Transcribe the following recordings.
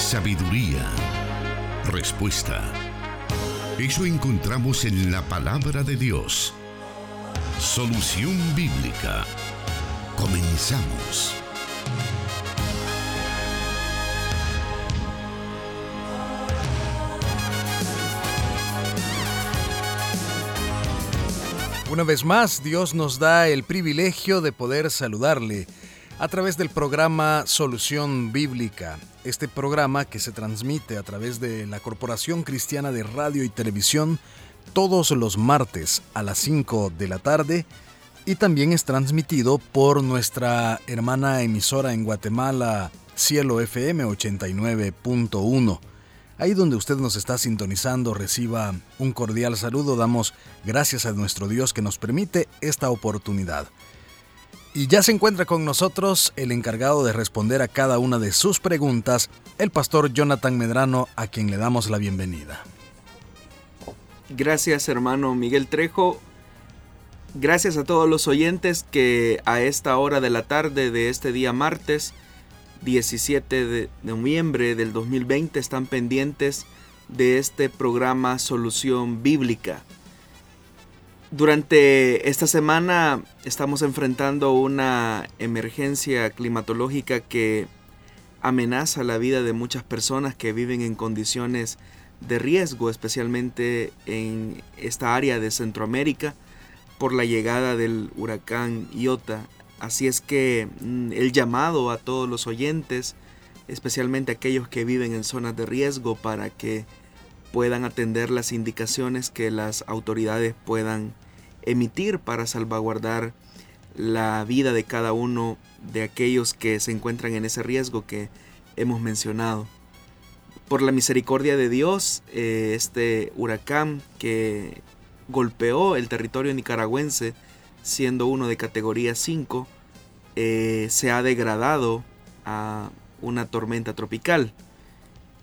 sabiduría, respuesta. Eso encontramos en la palabra de Dios. Solución bíblica. Comenzamos. Una vez más, Dios nos da el privilegio de poder saludarle a través del programa Solución Bíblica. Este programa que se transmite a través de la Corporación Cristiana de Radio y Televisión todos los martes a las 5 de la tarde y también es transmitido por nuestra hermana emisora en Guatemala, Cielo FM 89.1. Ahí donde usted nos está sintonizando, reciba un cordial saludo. Damos gracias a nuestro Dios que nos permite esta oportunidad. Y ya se encuentra con nosotros el encargado de responder a cada una de sus preguntas, el pastor Jonathan Medrano, a quien le damos la bienvenida. Gracias hermano Miguel Trejo. Gracias a todos los oyentes que a esta hora de la tarde de este día martes 17 de noviembre del 2020 están pendientes de este programa Solución Bíblica. Durante esta semana estamos enfrentando una emergencia climatológica que amenaza la vida de muchas personas que viven en condiciones de riesgo, especialmente en esta área de Centroamérica, por la llegada del huracán Iota. Así es que mm, el llamado a todos los oyentes, especialmente aquellos que viven en zonas de riesgo, para que puedan atender las indicaciones que las autoridades puedan emitir para salvaguardar la vida de cada uno de aquellos que se encuentran en ese riesgo que hemos mencionado. Por la misericordia de Dios, eh, este huracán que golpeó el territorio nicaragüense siendo uno de categoría 5, eh, se ha degradado a una tormenta tropical.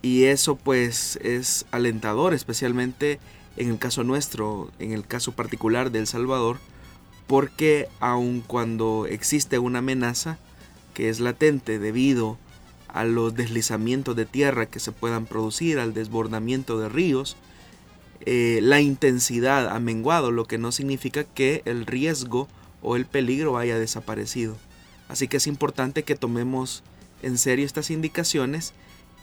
Y eso pues es alentador, especialmente en el caso nuestro, en el caso particular de El Salvador, porque aun cuando existe una amenaza que es latente debido a los deslizamientos de tierra que se puedan producir, al desbordamiento de ríos, eh, la intensidad ha menguado, lo que no significa que el riesgo o el peligro haya desaparecido. Así que es importante que tomemos en serio estas indicaciones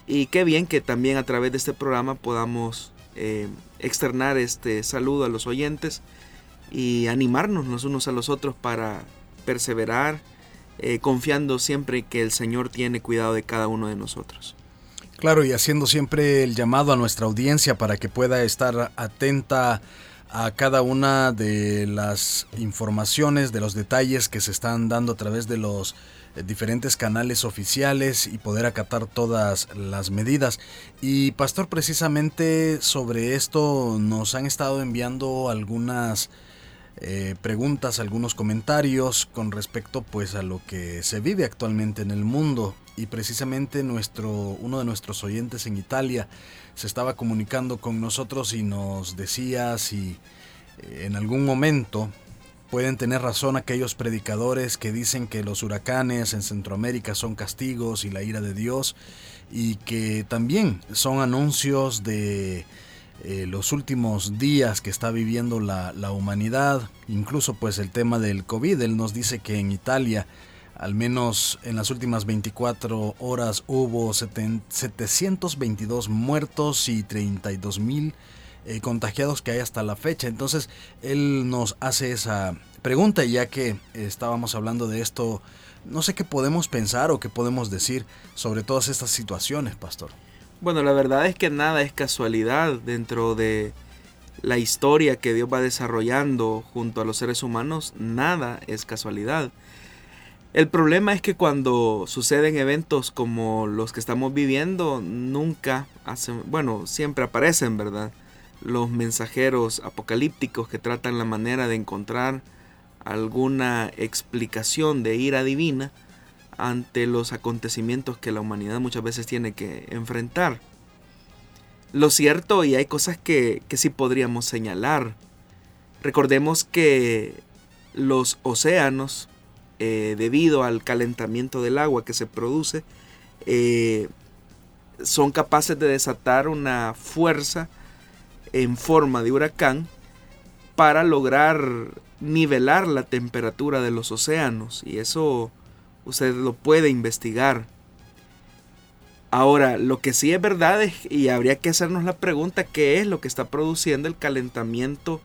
y qué bien que también a través de este programa podamos eh, externar este saludo a los oyentes y animarnos los unos a los otros para perseverar, eh, confiando siempre que el Señor tiene cuidado de cada uno de nosotros. Claro, y haciendo siempre el llamado a nuestra audiencia para que pueda estar atenta a cada una de las informaciones, de los detalles que se están dando a través de los diferentes canales oficiales y poder acatar todas las medidas. Y Pastor, precisamente sobre esto nos han estado enviando algunas eh, preguntas, algunos comentarios con respecto pues a lo que se vive actualmente en el mundo y precisamente nuestro uno de nuestros oyentes en Italia se estaba comunicando con nosotros y nos decía si eh, en algún momento pueden tener razón aquellos predicadores que dicen que los huracanes en Centroamérica son castigos y la ira de Dios y que también son anuncios de eh, los últimos días que está viviendo la, la, humanidad, incluso pues el tema del COVID. Él nos dice que en Italia, al menos en las últimas 24 horas, hubo 722 muertos y 32 mil eh, contagiados que hay hasta la fecha. Entonces, él nos hace esa pregunta, ya que estábamos hablando de esto, no sé qué podemos pensar o qué podemos decir sobre todas estas situaciones, pastor. Bueno, la verdad es que nada es casualidad dentro de la historia que Dios va desarrollando junto a los seres humanos, nada es casualidad. El problema es que cuando suceden eventos como los que estamos viviendo, nunca hacen, bueno, siempre aparecen, ¿verdad? Los mensajeros apocalípticos que tratan la manera de encontrar alguna explicación de ira divina ante los acontecimientos que la humanidad muchas veces tiene que enfrentar. Lo cierto, y hay cosas que, que sí podríamos señalar. Recordemos que los océanos, eh, debido al calentamiento del agua que se produce, eh, son capaces de desatar una fuerza en forma de huracán para lograr nivelar la temperatura de los océanos y eso usted lo puede investigar. Ahora, lo que sí es verdad es, y habría que hacernos la pregunta, ¿qué es lo que está produciendo el calentamiento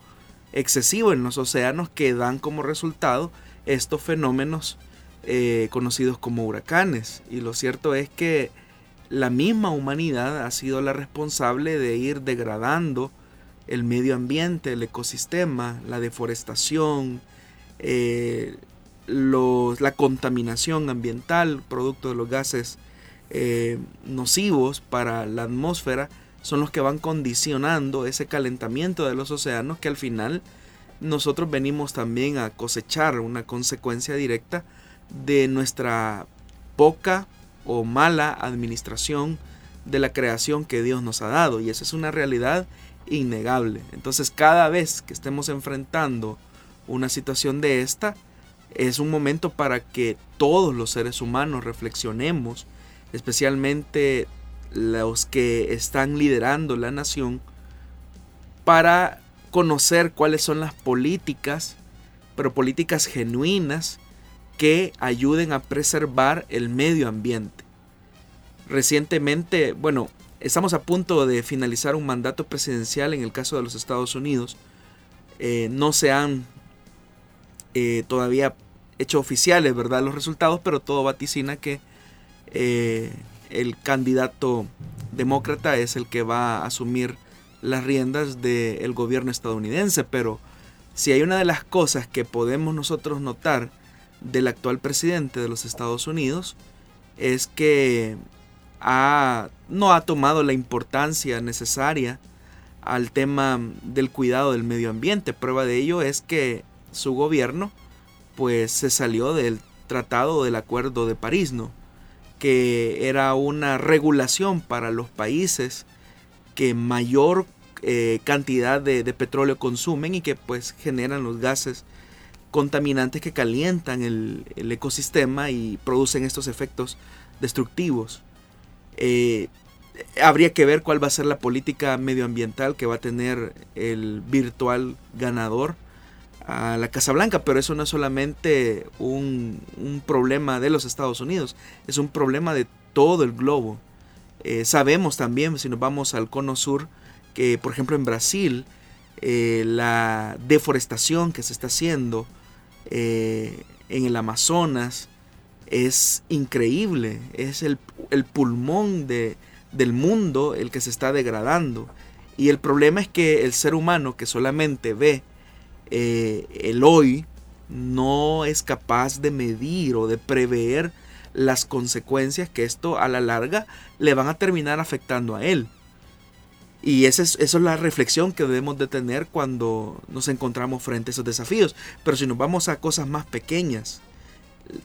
excesivo en los océanos que dan como resultado estos fenómenos eh, conocidos como huracanes? Y lo cierto es que la misma humanidad ha sido la responsable de ir degradando el medio ambiente, el ecosistema, la deforestación, eh, la contaminación ambiental, producto de los gases eh, nocivos para la atmósfera, son los que van condicionando ese calentamiento de los océanos que al final nosotros venimos también a cosechar una consecuencia directa de nuestra poca o mala administración de la creación que Dios nos ha dado. Y esa es una realidad innegable. Entonces cada vez que estemos enfrentando una situación de esta, es un momento para que todos los seres humanos reflexionemos, especialmente los que están liderando la nación, para conocer cuáles son las políticas, pero políticas genuinas que ayuden a preservar el medio ambiente. Recientemente, bueno, Estamos a punto de finalizar un mandato presidencial en el caso de los Estados Unidos. Eh, no se han eh, todavía hecho oficiales, ¿verdad? Los resultados, pero todo vaticina que eh, el candidato demócrata es el que va a asumir las riendas del gobierno estadounidense. Pero si hay una de las cosas que podemos nosotros notar del actual presidente de los Estados Unidos, es que no ha tomado la importancia necesaria al tema del cuidado del medio ambiente. Prueba de ello es que su gobierno pues se salió del tratado del acuerdo de París, ¿no? que era una regulación para los países que mayor eh, cantidad de, petróleo consumen y que pues generan los gases contaminantes que calientan el ecosistema y producen estos efectos destructivos. Eh, habría que ver cuál va a ser la política medioambiental que va a tener el virtual ganador a la Casa Blanca, pero eso no es solamente un, problema de los Estados Unidos, es un problema de todo el globo. Eh, sabemos también, si nos vamos al cono sur, que por ejemplo en Brasil, eh, la deforestación que se está haciendo en el Amazonas, es increíble, es el, pulmón de, del mundo el que se está degradando. Y el problema es que el ser humano que solamente ve eh, el hoy no es capaz de medir o de prever las consecuencias que esto a la larga le van a terminar afectando a él. Y esa es, es la reflexión que debemos de tener cuando nos encontramos frente a esos desafíos. Pero si nos vamos a cosas más pequeñas,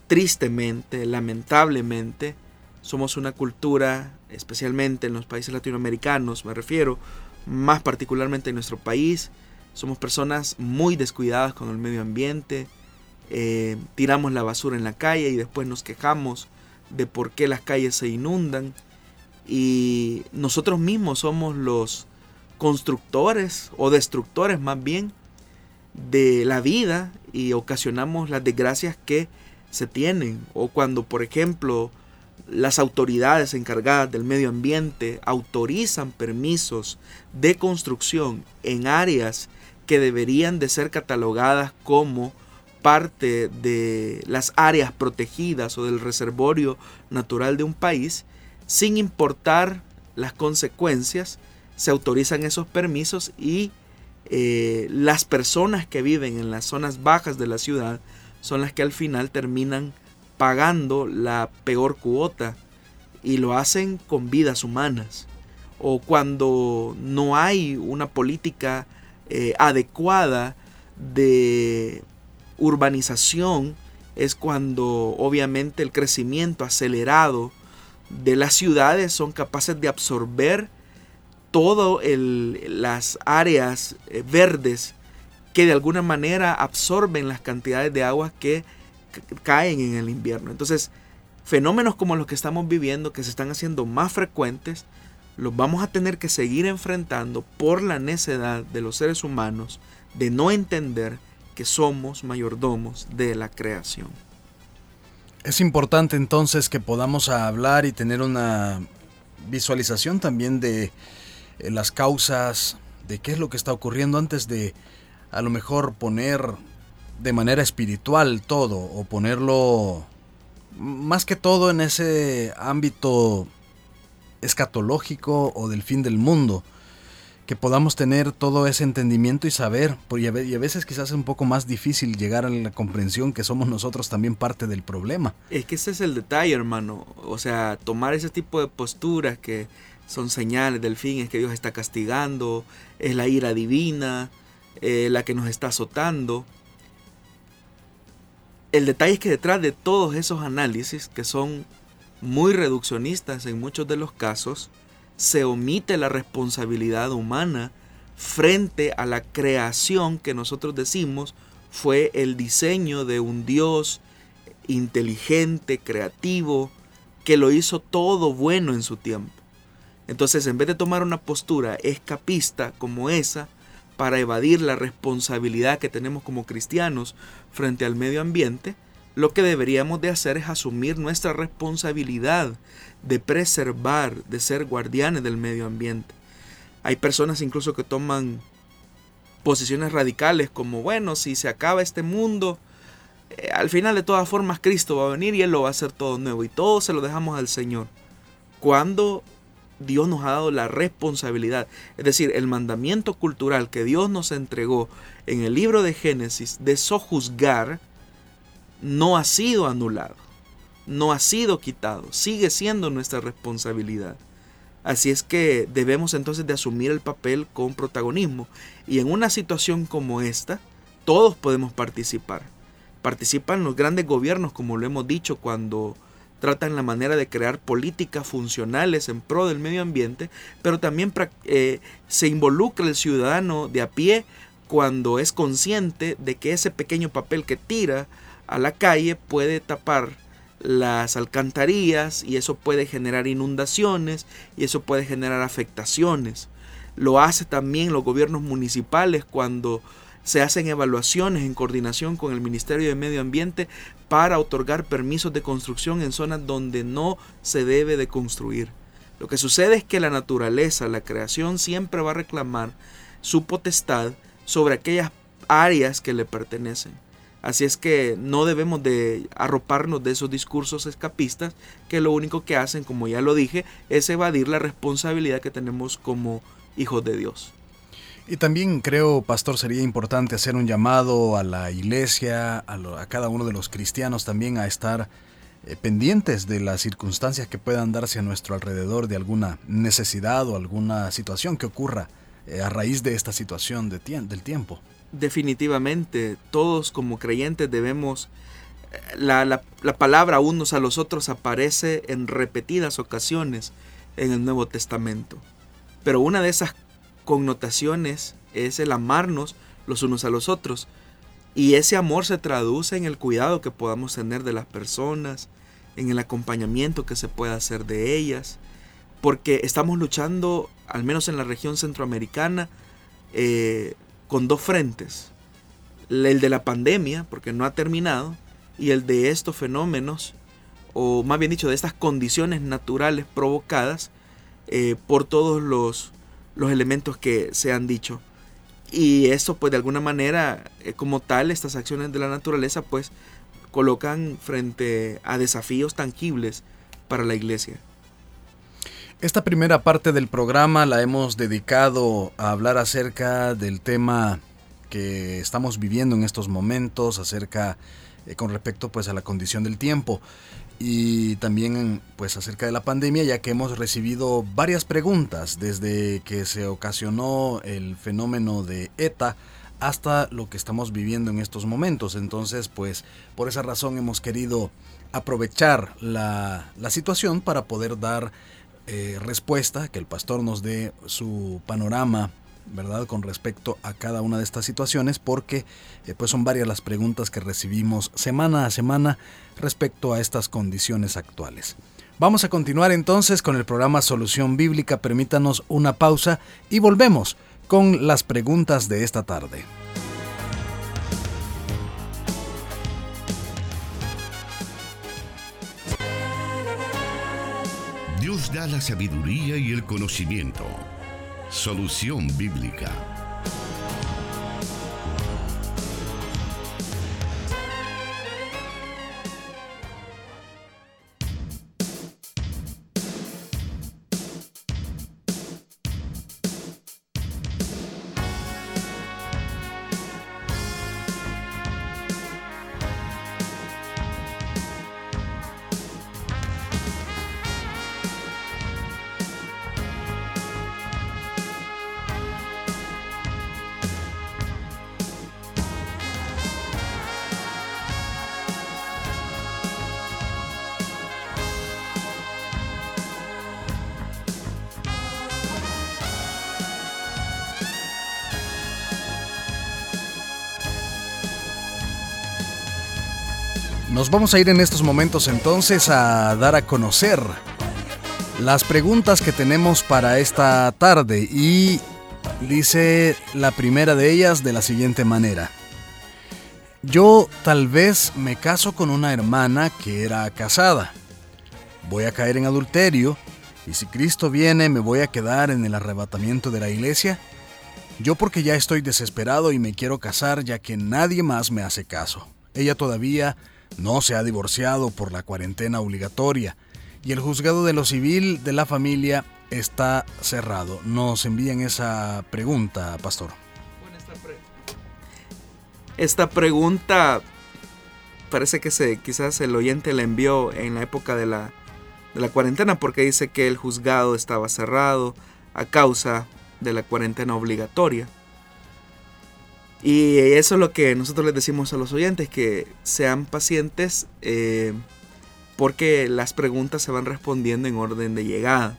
tristemente, lamentablemente, somos una cultura, especialmente en los países latinoamericanos, me refiero, más particularmente en nuestro país, somos personas muy descuidadas con el medio ambiente, eh, tiramos la basura en la calle y después nos quejamos de por qué las calles se inundan y nosotros mismos somos los constructores o destructores más bien de la vida y ocasionamos las desgracias que se tienen. O cuando, por ejemplo, las autoridades encargadas del medio ambiente autorizan permisos de construcción en áreas que deberían de ser catalogadas como parte de las áreas protegidas o del reservorio natural de un país, sin importar las consecuencias, se autorizan esos permisos y eh, las personas que viven en las zonas bajas de la ciudad son las que al final terminan pagando la peor cuota y lo hacen con vidas humanas. O cuando no hay una política eh, adecuada de urbanización, es cuando obviamente el crecimiento acelerado de las ciudades son capaces de absorber todas las áreas eh, verdes que de alguna manera absorben las cantidades de agua que caen en el invierno. Entonces, fenómenos como los que estamos viviendo, que se están haciendo más frecuentes, los vamos a tener que seguir enfrentando por la necedad de los seres humanos de no entender que somos mayordomos de la creación. Es importante entonces que podamos hablar y tener una visualización también de eh, las causas, de qué es lo que está ocurriendo antes de a lo mejor poner de manera espiritual todo o ponerlo más que todo en ese ámbito escatológico o del fin del mundo, que podamos tener todo ese entendimiento y saber, y a veces quizás es un poco más difícil llegar a la comprensión que somos nosotros también parte del problema. Es que ese es el detalle, hermano, o sea, tomar ese tipo de posturas que son señales del fin, es que Dios está castigando, es la ira divina, eh, la que nos está azotando, el detalle es que detrás de todos esos análisis, que son muy reduccionistas en muchos de los casos, se omite la responsabilidad humana frente a la creación que nosotros decimos fue el diseño de un Dios inteligente, creativo, que lo hizo todo bueno en su tiempo. Entonces, en vez de tomar una postura escapista como esa, para evadir la responsabilidad que tenemos como cristianos frente al medio ambiente, lo que deberíamos de hacer es asumir nuestra responsabilidad de preservar, de ser guardianes del medio ambiente. Hay personas incluso que toman posiciones radicales como, bueno, si se acaba este mundo, eh, al final de todas formas Cristo va a venir y Él lo va a hacer todo nuevo y todo se lo dejamos al Señor. Cuando Dios nos ha dado la responsabilidad, es decir, el mandamiento cultural que Dios nos entregó en el libro de Génesis de sojuzgar, no ha sido anulado, no ha sido quitado, sigue siendo nuestra responsabilidad. Así es que debemos entonces de asumir el papel con protagonismo. Y en una situación como esta, todos podemos participar. Participan los grandes gobiernos, como lo hemos dicho, cuando tratan la manera de crear políticas funcionales en pro del medio ambiente, pero también eh, se involucra el ciudadano de a pie cuando es consciente de que ese pequeño papel que tira a la calle puede tapar las alcantarillas y eso puede generar inundaciones y eso puede generar afectaciones. Lo hace también los gobiernos municipales cuando se hacen evaluaciones en coordinación con el Ministerio de Medio Ambiente para otorgar permisos de construcción en zonas donde no se debe de construir. Lo que sucede es que la naturaleza, la creación, siempre va a reclamar su potestad sobre aquellas áreas que le pertenecen. Así es que no debemos de arroparnos de esos discursos escapistas que lo único que hacen, como ya lo dije, es evadir la responsabilidad que tenemos como hijos de Dios. Y también creo, pastor, sería importante hacer un llamado a la iglesia, a, cada uno de los cristianos también a estar eh, pendientes de las circunstancias que puedan darse a nuestro alrededor, de alguna necesidad o alguna situación que ocurra eh, a raíz de esta situación de del tiempo. Definitivamente, todos como creyentes debemos... Eh, la, la, la palabra unos a los otros aparece en repetidas ocasiones en el Nuevo Testamento. Pero una de esas connotaciones es el amarnos los unos a los otros. Y ese amor se traduce en el cuidado que podamos tener de las personas, en el acompañamiento que se pueda hacer de ellas, porque estamos luchando, al menos en la región centroamericana, eh, con dos frentes. El de la pandemia, porque no ha terminado, y el de estos fenómenos, o más bien dicho, de estas condiciones naturales provocadas eh, por todos los los elementos que se han dicho. Y eso pues de alguna manera, eh, como tal, estas acciones de la naturaleza pues colocan frente a desafíos tangibles para la iglesia. Esta primera parte del programa la hemos dedicado a hablar acerca del tema que estamos viviendo en estos momentos, acerca eh, con respecto pues a la condición del tiempo y también pues acerca de la pandemia ya que hemos recibido varias preguntas desde que se ocasionó el fenómeno de ETA hasta lo que estamos viviendo en estos momentos. Entonces pues por esa razón hemos querido aprovechar la, situación para poder dar eh, respuesta, que el pastor nos dé su panorama ¿verdad? Con respecto a cada una de estas situaciones, porque eh, pues son varias las preguntas que recibimos semana a semana respecto a estas condiciones actuales. Vamos a continuar entonces con el programa Solución Bíblica. Permítanos una pausa y volvemos con las preguntas de esta tarde. Dios da la sabiduría y el conocimiento. Solución Bíblica. Vamos a ir en estos momentos entonces a dar a conocer las preguntas que tenemos para esta tarde y dice la primera de ellas de la siguiente manera. Yo tal vez me caso con una hermana que era casada. Voy a caer en adulterio y si Cristo viene me voy a quedar en el arrebatamiento de la iglesia. Yo porque ya estoy desesperado y me quiero casar ya que nadie más me hace caso. Ella todavía no se ha divorciado por la cuarentena obligatoria y el juzgado de lo civil de la familia está cerrado. Nos envían esa pregunta, pastor. Esta pregunta parece que se, quizás el oyente la envió en la época de la, de la cuarentena porque dice que el juzgado estaba cerrado a causa de la cuarentena obligatoria. Y eso es lo que nosotros les decimos a los oyentes, que sean pacientes eh, porque las preguntas se van respondiendo en orden de llegada.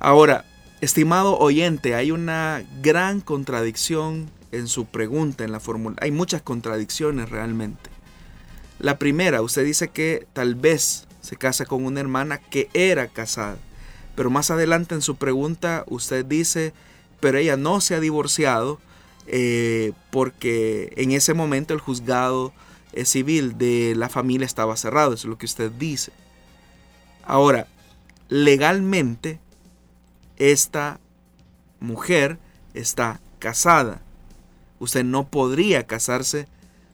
Ahora, estimado oyente, hay una gran contradicción en su pregunta, en la fórmula. Hay muchas contradicciones realmente. La primera, usted dice que tal vez se casa con una hermana que era casada. Pero más adelante en su pregunta usted dice, pero ella no se ha divorciado eh, porque en ese momento el juzgado eh, civil de la familia estaba cerrado, eso es lo que usted dice. Ahora, legalmente, esta mujer está casada. Usted no podría casarse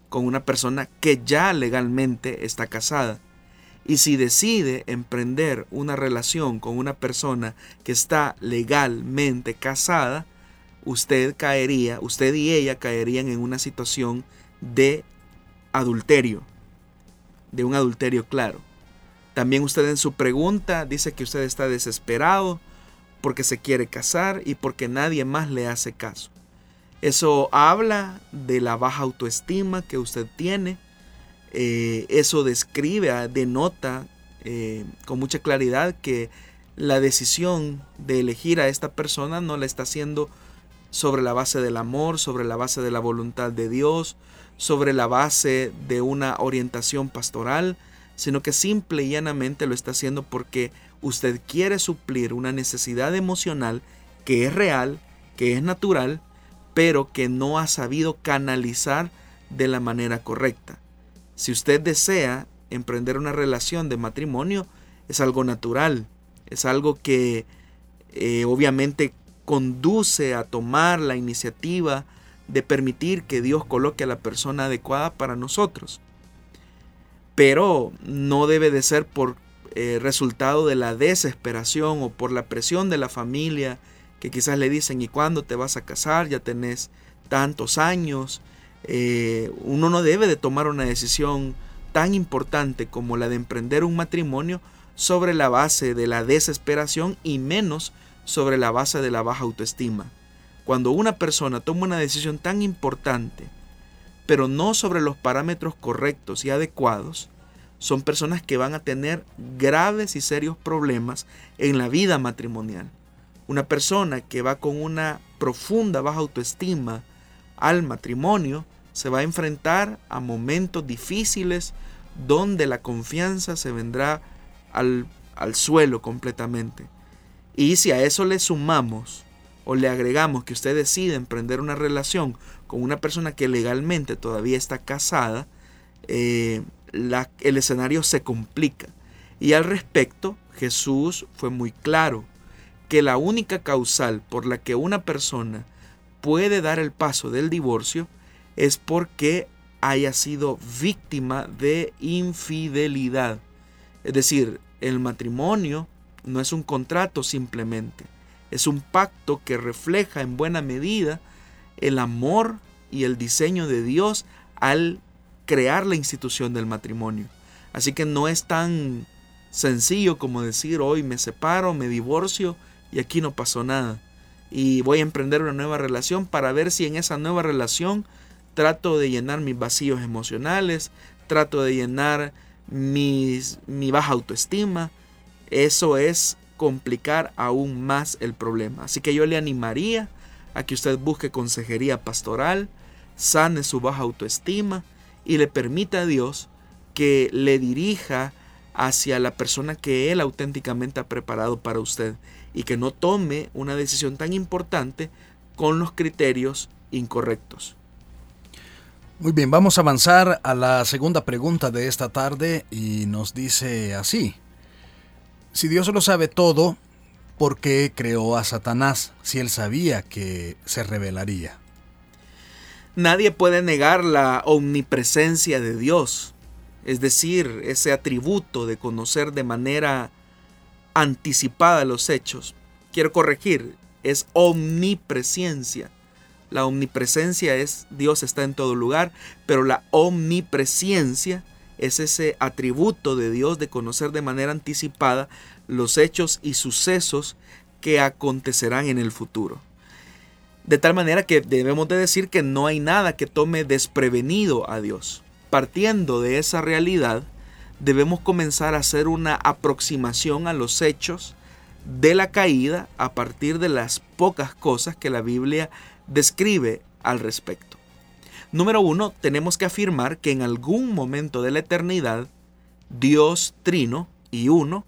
con una persona que ya legalmente está casada. Y si decide emprender una relación con una persona que está legalmente casada, usted caería, usted y ella caerían en una situación de adulterio, de un adulterio claro. También usted en su pregunta dice que usted está desesperado porque se quiere casar y porque nadie más le hace caso. Eso habla de la baja autoestima que usted tiene. Eh, eso describe, ah, denota eh, con mucha claridad que la decisión de elegir a esta persona no la está haciendo sobre la base del amor, sobre la base de la voluntad de Dios, sobre la base de una orientación pastoral, sino que simple y llanamente lo está haciendo porque usted quiere suplir una necesidad emocional que es real, que es natural, pero que no ha sabido canalizar de la manera correcta. Si usted desea emprender una relación de matrimonio, es algo natural, es algo que eh, obviamente conduce a tomar la iniciativa de permitir que Dios coloque a la persona adecuada para nosotros. Pero no debe de ser por eh, resultado de la desesperación o por la presión de la familia que quizás le dicen, ¿y cuándo te vas a casar? Ya tenés tantos años. Eh, uno no debe de tomar una decisión tan importante como la de emprender un matrimonio sobre la base de la desesperación y menos sobre la base de la baja autoestima. Cuando una persona toma una decisión tan importante, pero no sobre los parámetros correctos y adecuados, son personas que van a tener graves y serios problemas en la vida matrimonial. Una persona que va con una profunda baja autoestima al matrimonio se va a enfrentar a momentos difíciles donde la confianza se vendrá al, al suelo completamente. Y si a eso le sumamos o le agregamos que usted decide emprender una relación con una persona que legalmente todavía está casada, eh, el escenario se complica. Y al respecto, Jesús fue muy claro que la única causal por la que una persona puede dar el paso del divorcio es porque haya sido víctima de infidelidad. Es decir, el matrimonio no es un contrato simplemente, es un pacto que refleja en buena medida el amor y el diseño de Dios al crear la institución del matrimonio. Así que no es tan sencillo como decir hoy me separo, me divorcio y aquí no pasó nada. Y voy a emprender una nueva relación para ver si en esa nueva relación trato de llenar mis vacíos emocionales, trato de llenar mis, mi baja autoestima. Eso es complicar aún más el problema. Así que yo le animaría a que usted busque consejería pastoral, sane su baja autoestima y le permita a Dios que le dirija hacia la persona que Él auténticamente ha preparado para usted y que no tome una decisión tan importante con los criterios incorrectos. Muy bien, vamos a avanzar a la segunda pregunta de esta tarde y nos dice así. Si Dios lo sabe todo, ¿por qué creó a Satanás si él sabía que se revelaría? Nadie puede negar la omnipresencia de Dios, es decir, ese atributo de conocer de manera anticipada los hechos. Quiero corregir, es omnipresencia. La omnipresencia es Dios está en todo lugar, pero la omnipresencia es ese atributo de Dios de conocer de manera anticipada los hechos y sucesos que acontecerán en el futuro. De tal manera que debemos de decir que no hay nada que tome desprevenido a Dios. Partiendo de esa realidad, debemos comenzar a hacer una aproximación a los hechos de la caída a partir de las pocas cosas que la Biblia describe al respecto. Número uno, tenemos que afirmar que en algún momento de la eternidad, Dios Trino y Uno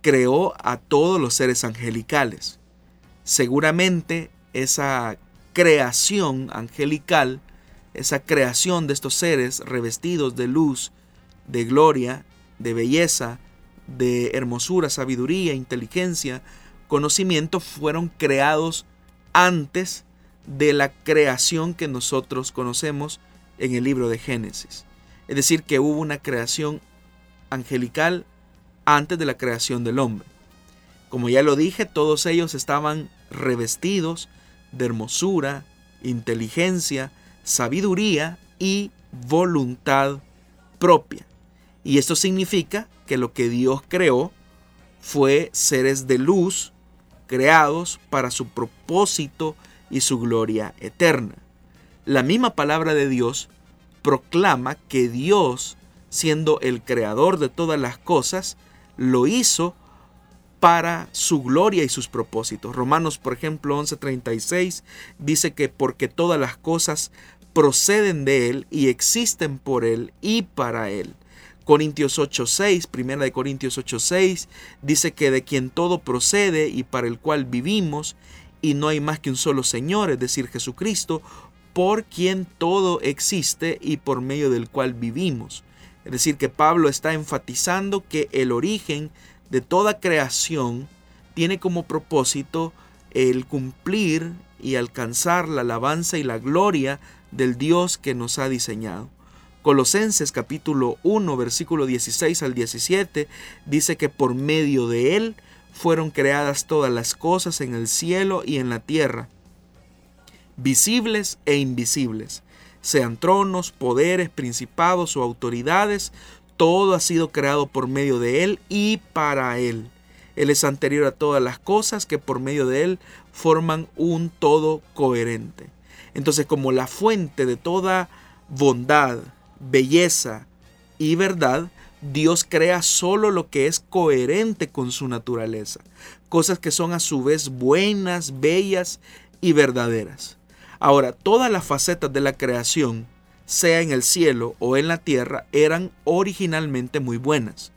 creó a todos los seres angelicales. Seguramente esa creación angelical, esa creación de estos seres revestidos de luz de gloria, de belleza, de hermosura, sabiduría, inteligencia, conocimiento fueron creados antes de la creación que nosotros conocemos en el libro de Génesis. Es decir, que hubo una creación angelical antes de la creación del hombre. Como ya lo dije, todos ellos estaban revestidos de hermosura, inteligencia, sabiduría y voluntad propia. Y esto significa que lo que Dios creó fue seres de luz creados para su propósito y su gloria eterna. La misma palabra de Dios proclama que Dios, siendo el creador de todas las cosas, lo hizo para su gloria y sus propósitos. Romanos, por ejemplo, 11:36 dice que porque todas las cosas proceden de Él y existen por Él y para Él. Corintios 8:6, primera de Corintios 8:6, dice que de quien todo procede y para el cual vivimos, y no hay más que un solo Señor, es decir, Jesucristo, por quien todo existe y por medio del cual vivimos. Es decir, que Pablo está enfatizando que el origen de toda creación tiene como propósito el cumplir y alcanzar la alabanza y la gloria del Dios que nos ha diseñado. Colosenses capítulo 1 versículo 16 al 17 dice que por medio de Él fueron creadas todas las cosas en el cielo y en la tierra, visibles e invisibles, sean tronos, poderes, principados o autoridades, todo ha sido creado por medio de Él y para Él. Él es anterior a todas las cosas que por medio de Él forman un todo coherente. Entonces como la fuente de toda bondad, belleza y verdad Dios crea solo lo que es coherente con su naturaleza, cosas que son a su vez buenas, bellas y verdaderas. Ahora, todas las facetas de la creación, sea en el cielo o en la tierra, eran originalmente muy buenas.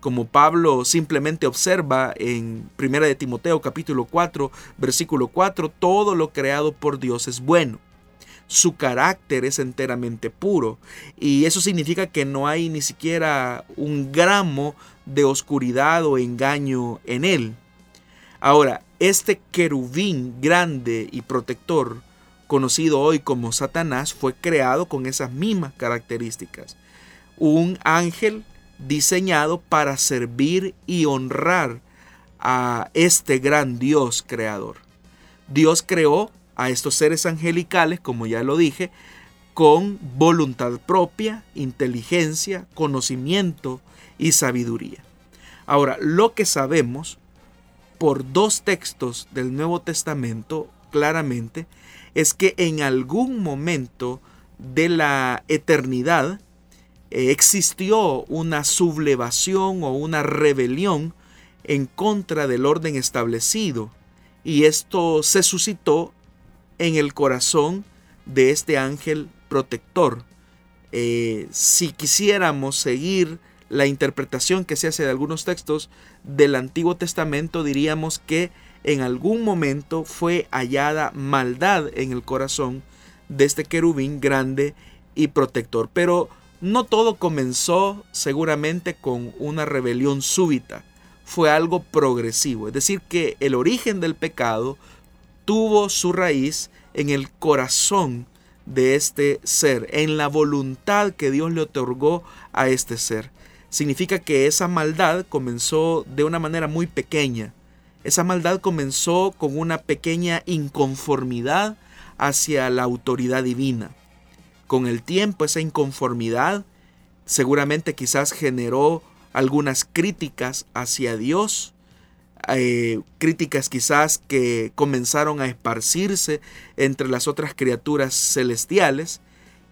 Como Pablo simplemente observa en 1 de Timoteo capítulo 4, versículo 4, todo lo creado por Dios es bueno su carácter es enteramente puro y eso significa que no hay ni siquiera un gramo de oscuridad o engaño en él. Ahora, este querubín grande y protector, conocido hoy como Satanás, fue creado con esas mismas características. Un ángel diseñado para servir y honrar a este gran Dios creador. Dios creó a estos seres angelicales, como ya lo dije, con voluntad propia, inteligencia, conocimiento y sabiduría. Ahora, lo que sabemos por dos textos del Nuevo Testamento claramente es que en algún momento de la eternidad eh, existió una sublevación o una rebelión en contra del orden establecido y esto se suscitó en el corazón de este ángel protector. Eh, si quisiéramos seguir la interpretación que se hace de algunos textos del Antiguo Testamento, diríamos que en algún momento fue hallada maldad en el corazón de este querubín grande y protector. Pero no todo comenzó seguramente con una rebelión súbita, fue algo progresivo. Es decir, que el origen del pecado tuvo su raíz en el corazón de este ser, en la voluntad que Dios le otorgó a este ser. Significa que esa maldad comenzó de una manera muy pequeña. Esa maldad comenzó con una pequeña inconformidad hacia la autoridad divina. Con el tiempo esa inconformidad seguramente quizás generó algunas críticas hacia Dios, eh, críticas quizás que comenzaron a esparcirse entre las otras criaturas celestiales,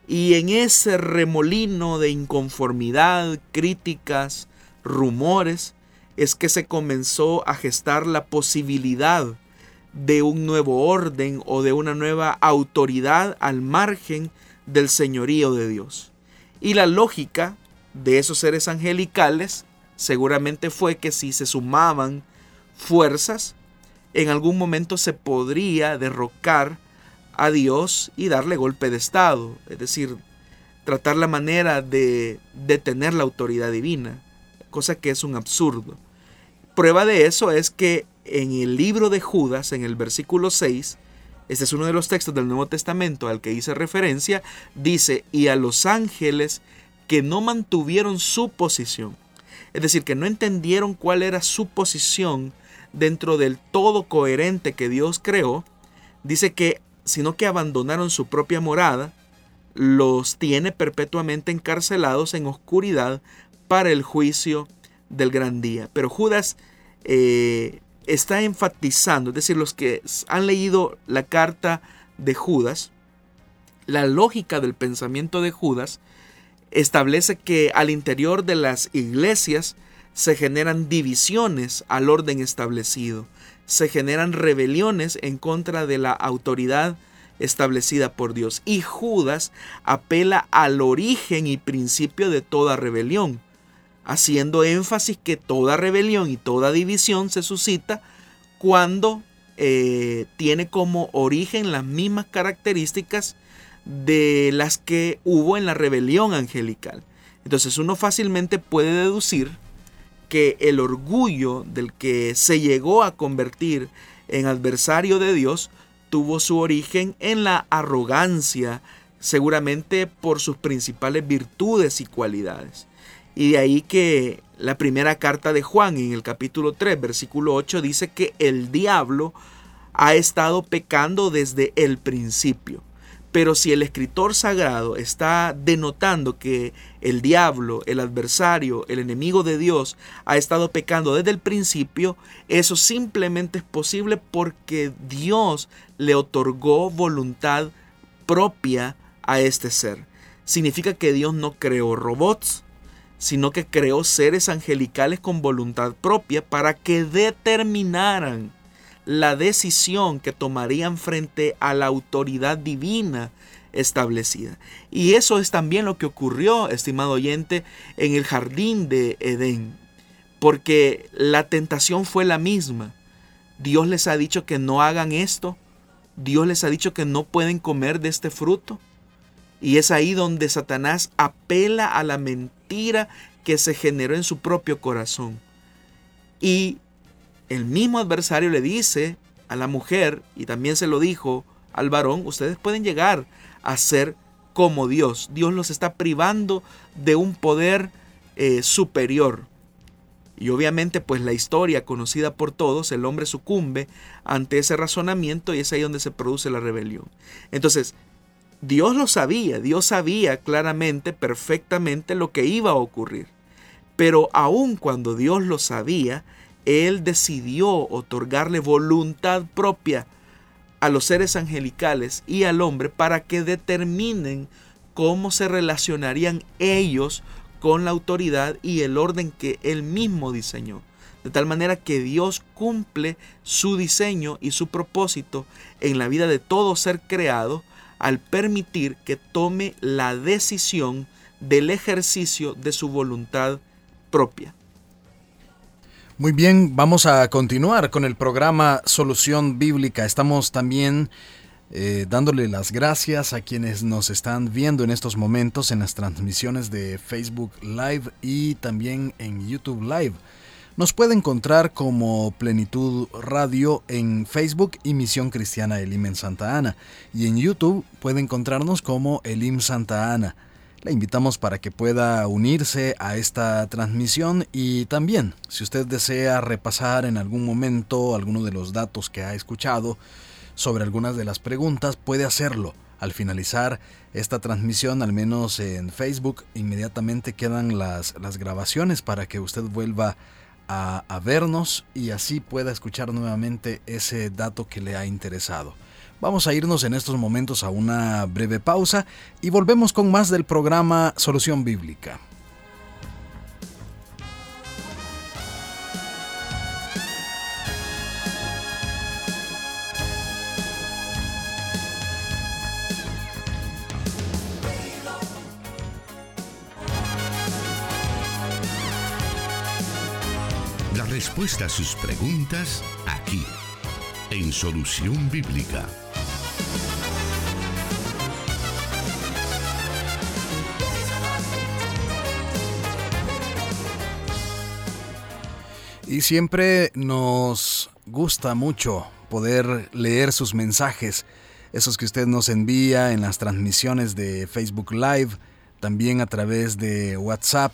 y en ese remolino de inconformidad, críticas, rumores, es que se comenzó a gestar la posibilidad de un nuevo orden o de una nueva autoridad al margen del señorío de Dios. Y la lógica de esos seres angelicales seguramente fue que si se sumaban fuerzas, en algún momento se podría derrocar a Dios y darle golpe de Estado, es decir, tratar la manera de detener la autoridad divina, cosa que es un absurdo. Prueba de eso es que en el libro de Judas, en el versículo 6, este es uno de los textos del Nuevo Testamento al que hice referencia, dice, y a los ángeles que no mantuvieron su posición, es decir, que no entendieron cuál era su posición dentro del todo coherente que Dios creó, dice que, sino que abandonaron su propia morada, los tiene perpetuamente encarcelados en oscuridad para el juicio del gran día. Pero Judas eh, está enfatizando, es decir, los que han leído la carta de Judas, la lógica del pensamiento de Judas establece que al interior de las iglesias se generan divisiones al orden establecido, se generan rebeliones en contra de la autoridad establecida por Dios. Y Judas apela al origen y principio de toda rebelión, haciendo énfasis que toda rebelión y toda división se suscita cuando eh, tiene como origen las mismas características de las que hubo en la rebelión angelical. Entonces uno fácilmente puede deducir que el orgullo del que se llegó a convertir en adversario de Dios tuvo su origen en la arrogancia, seguramente por sus principales virtudes y cualidades. Y de ahí que la primera carta de Juan en el capítulo 3, versículo 8 dice que el diablo ha estado pecando desde el principio. Pero si el escritor sagrado está denotando que el diablo, el adversario, el enemigo de Dios ha estado pecando desde el principio, eso simplemente es posible porque Dios le otorgó voluntad propia a este ser. Significa que Dios no creó robots, sino que creó seres angelicales con voluntad propia para que determinaran la decisión que tomarían frente a la autoridad divina establecida. Y eso es también lo que ocurrió, estimado oyente, en el jardín de Edén, porque la tentación fue la misma. Dios les ha dicho que no hagan esto, Dios les ha dicho que no pueden comer de este fruto. Y es ahí donde Satanás apela a la mentira que se generó en su propio corazón. Y el mismo adversario le dice a la mujer, y también se lo dijo al varón, ustedes pueden llegar a ser como Dios. Dios los está privando de un poder eh, superior. Y obviamente pues la historia conocida por todos, el hombre sucumbe ante ese razonamiento y es ahí donde se produce la rebelión. Entonces, Dios lo sabía, Dios sabía claramente, perfectamente lo que iba a ocurrir. Pero aun cuando Dios lo sabía, Él decidió otorgarle voluntad propia a los seres angelicales y al hombre para que determinen cómo se relacionarían ellos con la autoridad y el orden que él mismo diseñó. De tal manera que Dios cumple su diseño y su propósito en la vida de todo ser creado al permitir que tome la decisión del ejercicio de su voluntad propia. Muy bien, vamos a continuar con el programa Solución Bíblica. Estamos también eh, dándole las gracias a quienes nos están viendo en estos momentos en las transmisiones de Facebook Live y también en YouTube Live. Nos puede encontrar como Plenitud Radio en Facebook y Misión Cristiana Elim en Santa Ana. Y en YouTube puede encontrarnos como Elim Santa Ana. Le invitamos para que pueda unirse a esta transmisión y también, si usted desea repasar en algún momento alguno de los datos que ha escuchado sobre algunas de las preguntas, puede hacerlo. Al finalizar esta transmisión, al menos en Facebook, inmediatamente quedan las, las grabaciones para que usted vuelva a, a vernos y así pueda escuchar nuevamente ese dato que le ha interesado. Vamos a irnos en estos momentos a una breve pausa y volvemos con más del programa Solución Bíblica. La respuesta a sus preguntas aquí, en Solución Bíblica. Y siempre nos gusta mucho poder leer sus mensajes, esos que usted nos envía en las transmisiones de Facebook Live, también a través de WhatsApp.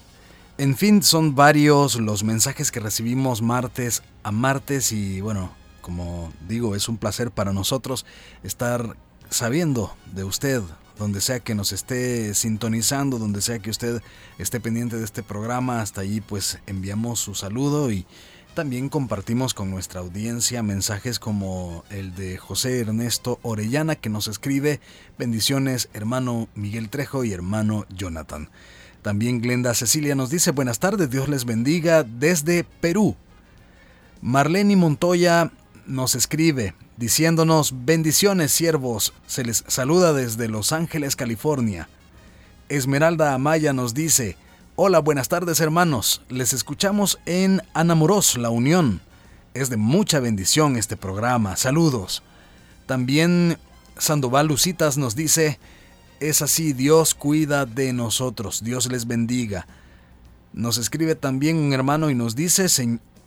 En fin, son varios los mensajes que recibimos martes a martes y bueno, como digo, es un placer para nosotros estar sabiendo de usted, donde sea que nos esté sintonizando, donde sea que usted esté pendiente de este programa, hasta allí pues enviamos su saludo y también compartimos con nuestra audiencia mensajes como el de José Ernesto Orellana que nos escribe bendiciones hermano Miguel Trejo y hermano Jonathan. También Glenda Cecilia nos dice buenas tardes, Dios les bendiga desde Perú. Marlene Montoya nos escribe diciéndonos bendiciones siervos, se les saluda desde Los Ángeles, California. Esmeralda Amaya nos dice, hola, buenas tardes hermanos, les escuchamos en Anamoros, La Unión. Es de mucha bendición este programa, saludos. También Sandoval Lucitas nos dice, es así, Dios cuida de nosotros, Dios les bendiga. Nos escribe también un hermano y nos dice,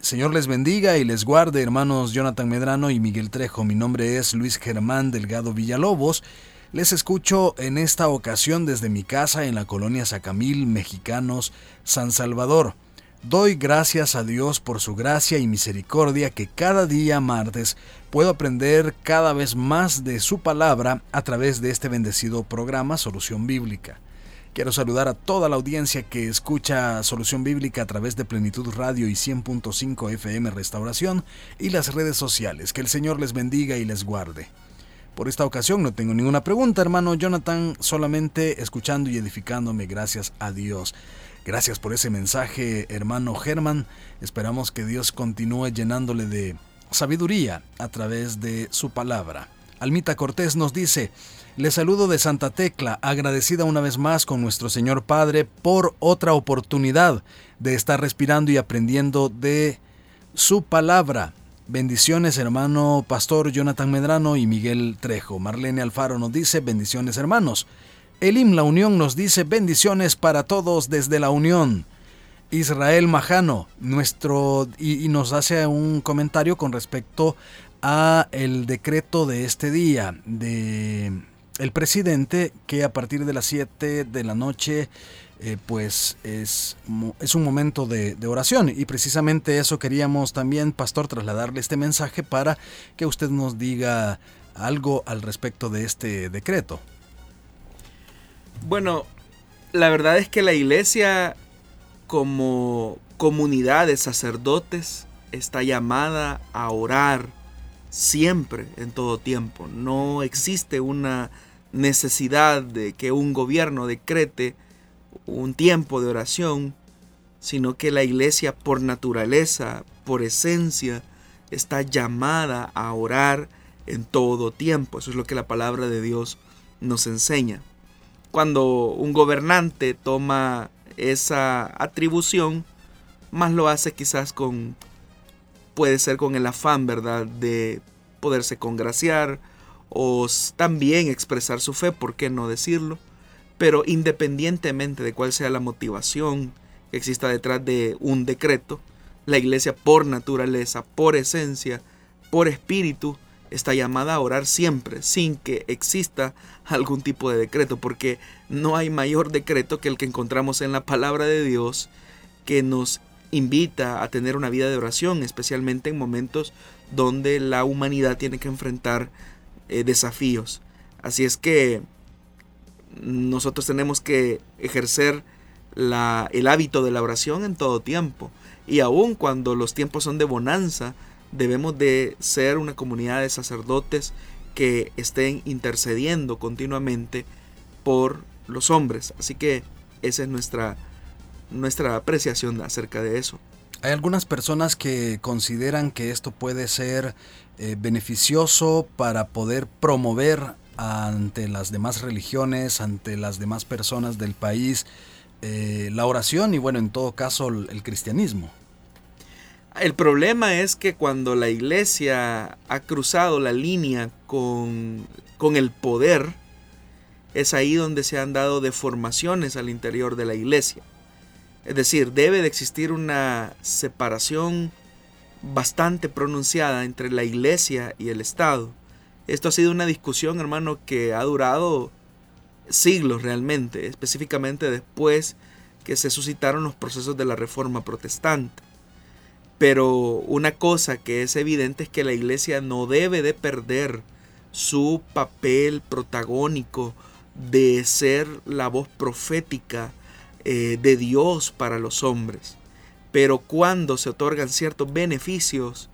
Señor les bendiga y les guarde, hermanos Jonathan Medrano y Miguel Trejo. Mi nombre es Luis Germán Delgado Villalobos. Les escucho en esta ocasión desde mi casa en la colonia Sacamil, Mexicanos, San Salvador. Doy gracias a Dios por su gracia y misericordia que cada día martes puedo aprender cada vez más de su palabra a través de este bendecido programa Solución Bíblica. Quiero saludar a toda la audiencia que escucha Solución Bíblica a través de Plenitud Radio y 100.5 FM Restauración y las redes sociales. Que el Señor les bendiga y les guarde. Por esta ocasión no tengo ninguna pregunta, hermano Jonathan, solamente escuchando y edificándome, gracias a Dios. Gracias por ese mensaje, hermano Germán. Esperamos que Dios continúe llenándole de sabiduría a través de su palabra. Almita Cortés nos dice, le saludo de Santa Tecla, agradecida una vez más con nuestro Señor Padre por otra oportunidad de estar respirando y aprendiendo de su palabra. Bendiciones, hermano Pastor Jonathan Medrano y Miguel Trejo. Marlene Alfaro nos dice, bendiciones, hermanos. Elim La Unión nos dice, bendiciones para todos desde la Unión. Israel Majano, nuestro, y, y nos hace un comentario con respecto a el decreto de este día de el presidente que a partir de las 7 de la noche eh, pues es, es un momento de, de, oración y precisamente eso queríamos también, pastor, trasladarle este mensaje para que usted nos diga algo al respecto de este decreto. Bueno, la verdad es que la iglesia como comunidad de sacerdotes está llamada a orar siempre, en todo tiempo. No existe una necesidad de que un gobierno decrete un tiempo de oración, sino que la iglesia por naturaleza, por esencia, está llamada a orar en todo tiempo. Eso es lo que la palabra de Dios nos enseña. Cuando un gobernante toma esa atribución, más lo hace quizás con, puede ser con el afán, ¿verdad?, de poderse congraciar o también expresar su fe, ¿por qué no decirlo? Pero independientemente de cuál sea la motivación que exista detrás de un decreto, la iglesia por naturaleza, por esencia, por espíritu, está llamada a orar siempre, sin que exista algún tipo de decreto, porque no hay mayor decreto que el que encontramos en la palabra de Dios, que nos invita a tener una vida de oración, especialmente en momentos donde la humanidad tiene que enfrentar eh, desafíos. Así es que nosotros tenemos que ejercer el hábito de la oración en todo tiempo. Y aun cuando los tiempos son de bonanza, debemos de ser una comunidad de sacerdotes que estén intercediendo continuamente por los hombres. Así que esa es nuestra, nuestra apreciación acerca de eso. Hay algunas personas que consideran que esto puede ser eh, beneficioso para poder promover ante las demás religiones, ante las demás personas del país, eh, la oración y bueno, en todo caso el cristianismo. El problema es que cuando la iglesia ha cruzado la línea con, con el poder, es ahí donde se han dado deformaciones al interior de la iglesia. Es decir, debe de existir una separación bastante pronunciada entre la iglesia y el Estado. Esto ha sido una discusión, hermano, que ha durado siglos realmente, específicamente después que se suscitaron los procesos de la Reforma Protestante. Pero una cosa que es evidente es que la iglesia no debe de perder su papel protagónico de ser la voz profética eh, de Dios para los hombres. Pero cuando se otorgan ciertos beneficios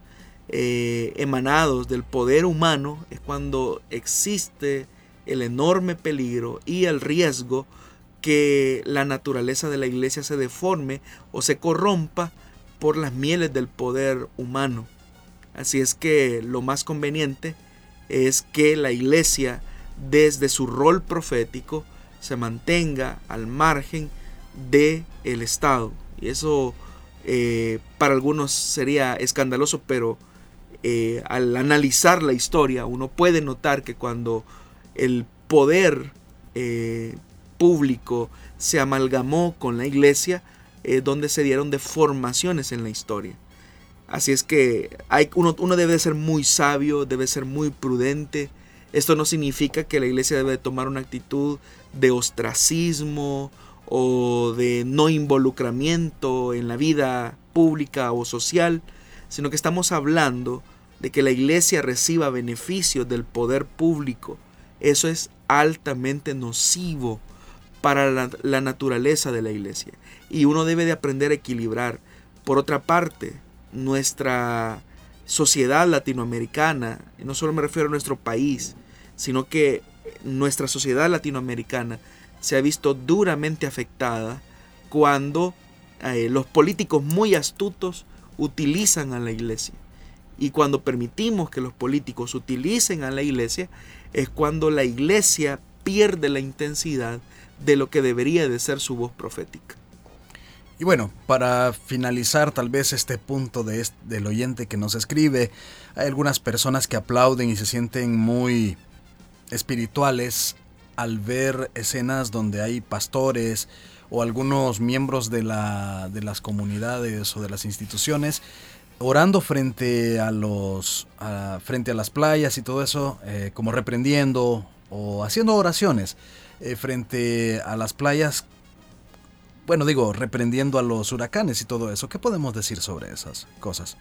eh, emanados del poder humano es cuando existe el enorme peligro y el riesgo que la naturaleza de la iglesia se deforme o se corrompa por las mieles del poder humano. Así es que lo más conveniente es que la iglesia desde su rol profético se mantenga al margen del el Estado. Y eso eh, para algunos sería escandaloso, pero eh, al analizar la historia uno puede notar que cuando el poder eh, público se amalgamó con la iglesia, donde se dieron deformaciones en la historia. Así es que hay, uno, uno, debe ser muy sabio, debe ser muy prudente. Esto no significa que la iglesia debe tomar una actitud de ostracismo o de no involucramiento en la vida pública o social, sino que estamos hablando de que la iglesia reciba beneficios del poder público. Eso es altamente nocivo para la, naturaleza de la iglesia. Y uno debe de aprender a equilibrar. Por otra parte, nuestra sociedad latinoamericana, no solo me refiero a nuestro país, sino que nuestra sociedad latinoamericana se ha visto duramente afectada cuando eh, los políticos muy astutos utilizan a la iglesia. Y cuando permitimos que los políticos utilicen a la iglesia, es cuando la iglesia pierde la intensidad de lo que debería de ser su voz profética. Y bueno, para finalizar tal vez este punto de del oyente que nos escribe, hay algunas personas que aplauden y se sienten muy espirituales al ver escenas donde hay pastores o algunos miembros de, la, de las comunidades o de las instituciones orando frente a los frente a las playas y todo eso eh, como reprendiendo o haciendo oraciones eh, frente a las playas bueno digo reprendiendo a los huracanes y todo eso. Qué podemos decir sobre esas cosas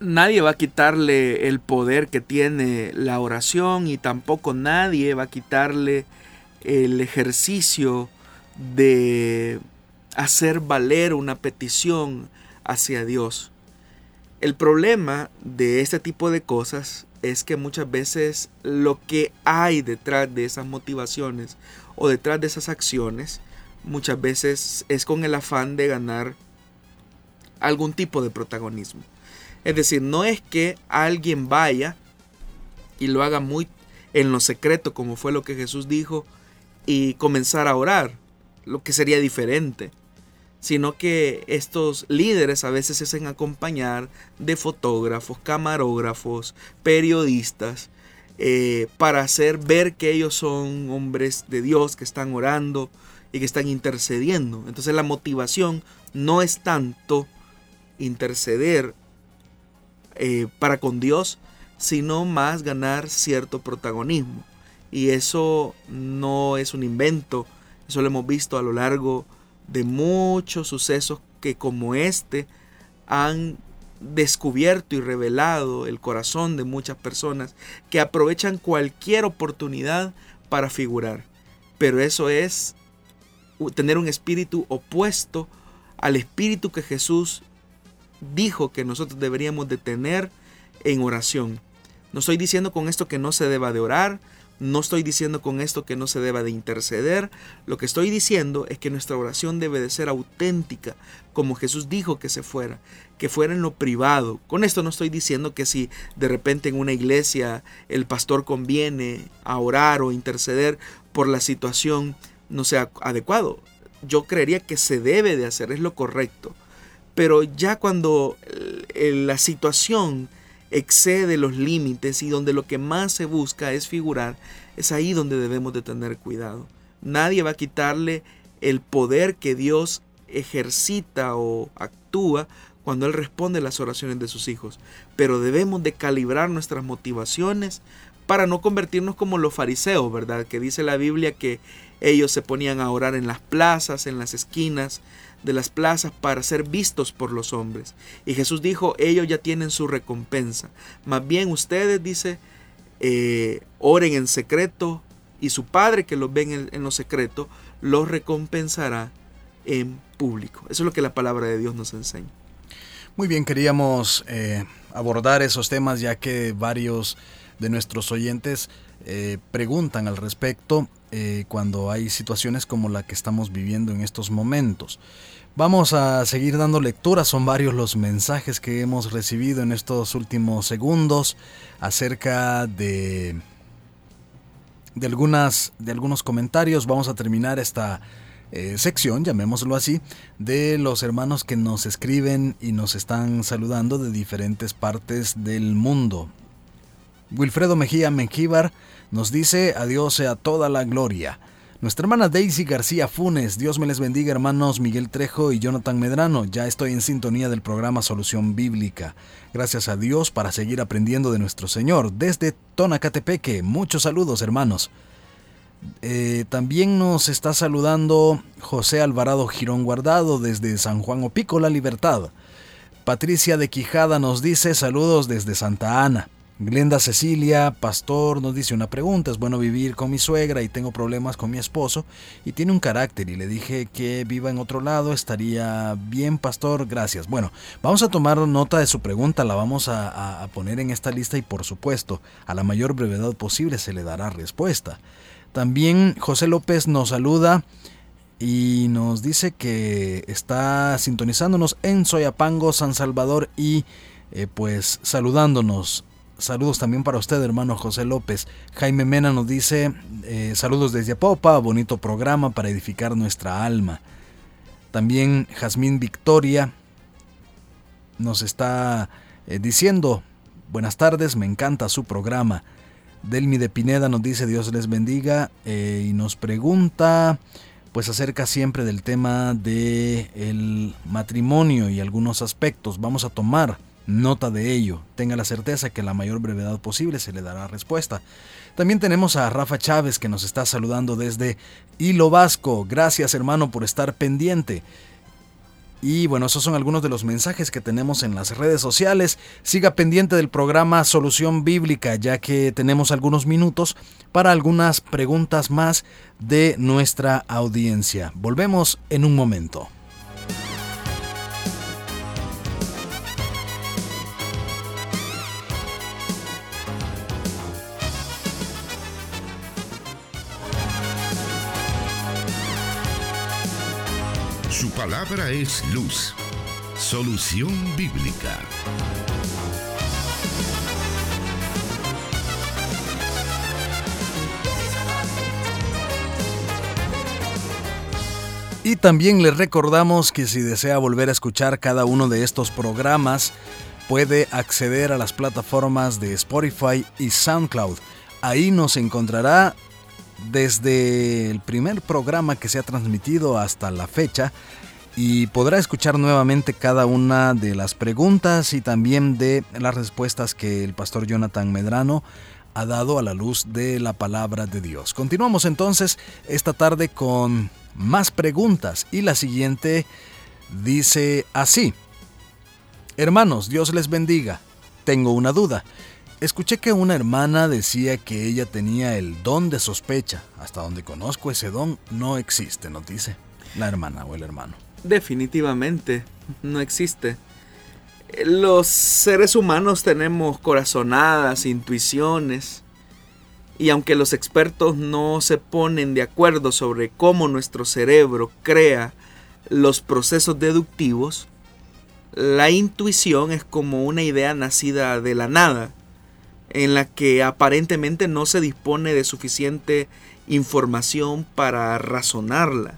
nadie va a quitarle el poder que tiene la oración y tampoco nadie va a quitarle el ejercicio de hacer valer una petición hacia Dios. El problema de este tipo de cosas es que muchas veces lo que hay detrás de esas motivaciones o detrás de esas acciones muchas veces es con el afán de ganar algún tipo de protagonismo. Es decir, no es que alguien vaya y lo haga muy en lo secreto, como fue lo que Jesús dijo, y comenzar a orar, lo que sería diferente, sino que estos líderes a veces se hacen acompañar de fotógrafos, camarógrafos, periodistas, eh, para hacer ver que ellos son hombres de Dios que están orando y que están intercediendo. Entonces la motivación no es tanto interceder eh, para con Dios, sino más ganar cierto protagonismo. Y eso no es un invento, eso lo hemos visto a lo largo de muchos sucesos que como este han descubierto y revelado el corazón de muchas personas que aprovechan cualquier oportunidad para figurar. Pero eso es tener un espíritu opuesto al espíritu que Jesús dijo que nosotros deberíamos de tener en oración. No estoy diciendo con esto que no se deba de orar, no estoy diciendo con esto que no se deba de interceder, lo que estoy diciendo es que nuestra oración debe de ser auténtica, como Jesús dijo que se fuera, que fuera en lo privado. Con esto no estoy diciendo que si de repente en una iglesia el pastor conviene a orar o interceder por la situación no sea adecuado. Yo creería que se debe de hacer, es lo correcto. Pero ya cuando la situación excede los límites y donde lo que más se busca es figurar, es ahí donde debemos de tener cuidado. Nadie va a quitarle el poder que Dios ejercita o actúa cuando Él responde las oraciones de sus hijos. Pero debemos de calibrar nuestras motivaciones para no convertirnos como los fariseos, ¿verdad? Que dice la Biblia que ellos se ponían a orar en las plazas, en las esquinas, de las plazas para ser vistos por los hombres. Y Jesús dijo, ellos ya tienen su recompensa. Más bien ustedes, dice, eh, oren en secreto y su Padre que los ve en, lo secreto, los recompensará en público. Eso es lo que la palabra de Dios nos enseña. Muy bien, queríamos eh, abordar esos temas ya que varios de nuestros oyentes eh, preguntan al respecto eh, cuando hay situaciones como la que estamos viviendo en estos momentos. Vamos a seguir dando lectura, son varios los mensajes que hemos recibido en estos últimos segundos acerca de, de, algunas, de algunos comentarios. Vamos a terminar esta eh, sección, llamémoslo así, de los hermanos que nos escriben y nos están saludando de diferentes partes del mundo. Wilfredo Mejía Mengíbar nos dice, adiós sea toda la gloria. Nuestra hermana Daisy García Funes, Dios me les bendiga hermanos Miguel Trejo y Jonathan Medrano, ya estoy en sintonía del programa Solución Bíblica. Gracias a Dios para seguir aprendiendo de nuestro Señor. Desde Tonacatepeque, muchos saludos hermanos. Eh, también nos está saludando José Alvarado Girón Guardado desde San Juan Opico, La Libertad. Patricia de Quijada nos dice saludos desde Santa Ana. Glenda Cecilia, pastor, nos dice una pregunta, es bueno vivir con mi suegra y tengo problemas con mi esposo y tiene un carácter y le dije que viva en otro lado, estaría bien, pastor, gracias. Bueno, vamos a tomar nota de su pregunta, la vamos a, poner en esta lista y por supuesto, a la mayor brevedad posible se le dará respuesta. También José López nos saluda y nos dice que está sintonizándonos en Soyapango, San Salvador y eh, pues saludándonos. Saludos también para usted, hermano José López. Jaime Mena nos dice, eh, saludos desde Apopa, bonito programa para edificar nuestra alma. También Jazmín Victoria nos está eh, diciendo, buenas tardes, me encanta su programa. Delmi de Pineda nos dice Dios les bendiga y nos pregunta pues acerca siempre del tema de el matrimonio y algunos aspectos. Vamos a tomar nota de ello. Tenga la certeza que a la mayor brevedad posible se le dará respuesta. También tenemos a Rafa Chávez que nos está saludando desde Hilo Vasco. Gracias hermano por estar pendiente. Y bueno, esos son algunos de los mensajes que tenemos en las redes sociales. Siga pendiente del programa Solución Bíblica, ya que tenemos algunos minutos para algunas preguntas más de nuestra audiencia. Volvemos en un momento. Su palabra es luz. Solución bíblica. Y también les recordamos que si desea volver a escuchar cada uno de estos programas, puede acceder a las plataformas de Spotify y SoundCloud. Ahí nos encontrará desde el primer programa que se ha transmitido hasta la fecha y podrá escuchar nuevamente cada una de las preguntas y también de las respuestas que el pastor Jonathan Medrano ha dado a la luz de la palabra de Dios. Continuamos entonces esta tarde con más preguntas y la siguiente dice así. Hermanos, Dios les bendiga. Tengo una duda. Escuché que una hermana decía que ella tenía el don de sospecha. Hasta donde conozco ese don no existe, nos dice la hermana o el hermano. Definitivamente, no existe. Los seres humanos tenemos corazonadas, intuiciones, y aunque los expertos no se ponen de acuerdo sobre cómo nuestro cerebro crea los procesos deductivos, la intuición es como una idea nacida de la nada en la que aparentemente no se dispone de suficiente información para razonarla.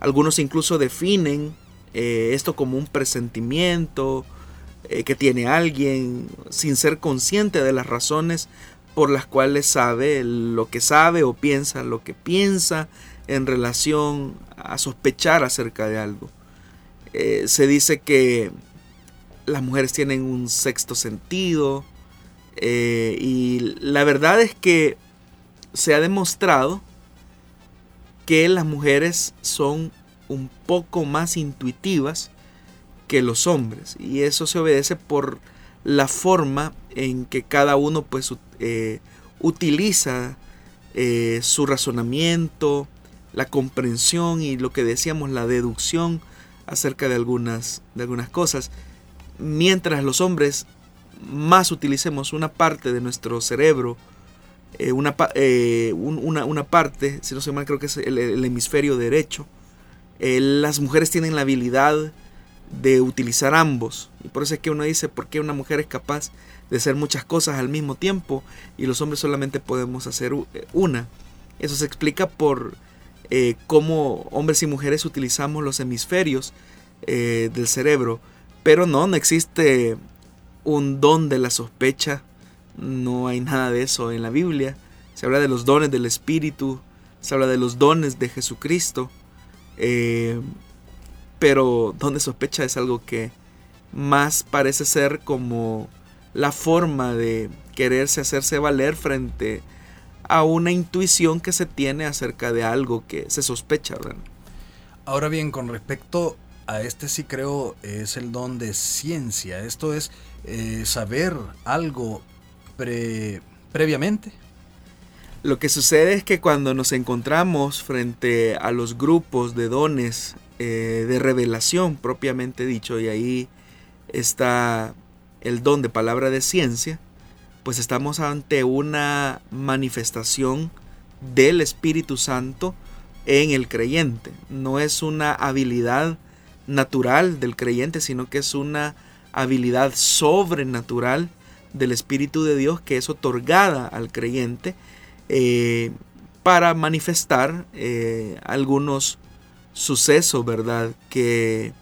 Algunos incluso definen eh, esto como un presentimiento eh, que tiene alguien sin ser consciente de las razones por las cuales sabe lo que sabe o piensa lo que piensa en relación a sospechar acerca de algo. Eh, se dice que las mujeres tienen un sexto sentido, eh, y la verdad es que se ha demostrado que las mujeres son un poco más intuitivas que los hombres. Y eso se obedece por la forma en que cada uno pues eh, utiliza eh, su razonamiento, la comprensión y lo que decíamos, la deducción acerca de algunas, de algunas cosas. Mientras los hombres más utilicemos una parte de nuestro cerebro, eh, una, eh, una, parte, si no se mal creo que es el, hemisferio derecho, eh, las mujeres tienen la habilidad de utilizar ambos. Y por eso es que uno dice, ¿por qué una mujer es capaz de hacer muchas cosas al mismo tiempo y los hombres solamente podemos hacer una? Eso se explica por cómo hombres y mujeres utilizamos los hemisferios del cerebro. Pero no, no existe un don de la sospecha. No hay nada de eso en la Biblia. Se habla de los dones del Espíritu, se habla de los dones de Jesucristo. Eh, pero don de sospecha es algo que más parece ser como la forma de quererse hacerse valer frente a una intuición que se tiene acerca de algo que se sospecha. Ahora bien, con respecto a este sí creo es el don de ciencia. Esto es eh, saber algo previamente? Lo que sucede es que cuando nos encontramos frente a los grupos de dones eh, de revelación propiamente dicho, y ahí está el don de palabra de ciencia, pues estamos ante una manifestación del Espíritu Santo en el creyente. No es una habilidad natural del creyente, sino que es una habilidad sobrenatural del Espíritu de Dios que es otorgada al creyente eh, para manifestar eh, algunos sucesos, ¿verdad? Que,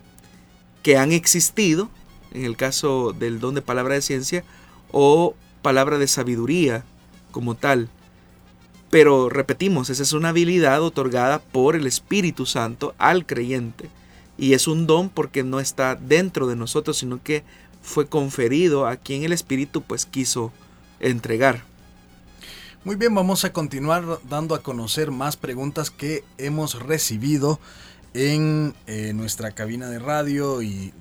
que han existido, en el caso del don de palabra de ciencia, o palabra de sabiduría como tal. Pero repetimos, esa es una habilidad otorgada por el Espíritu Santo al creyente. Y es un don porque no está dentro de nosotros, sino que fue conferido a quien el Espíritu pues quiso entregar. Muy bien, vamos a continuar dando a conocer más preguntas que hemos recibido en eh, nuestra cabina de radio y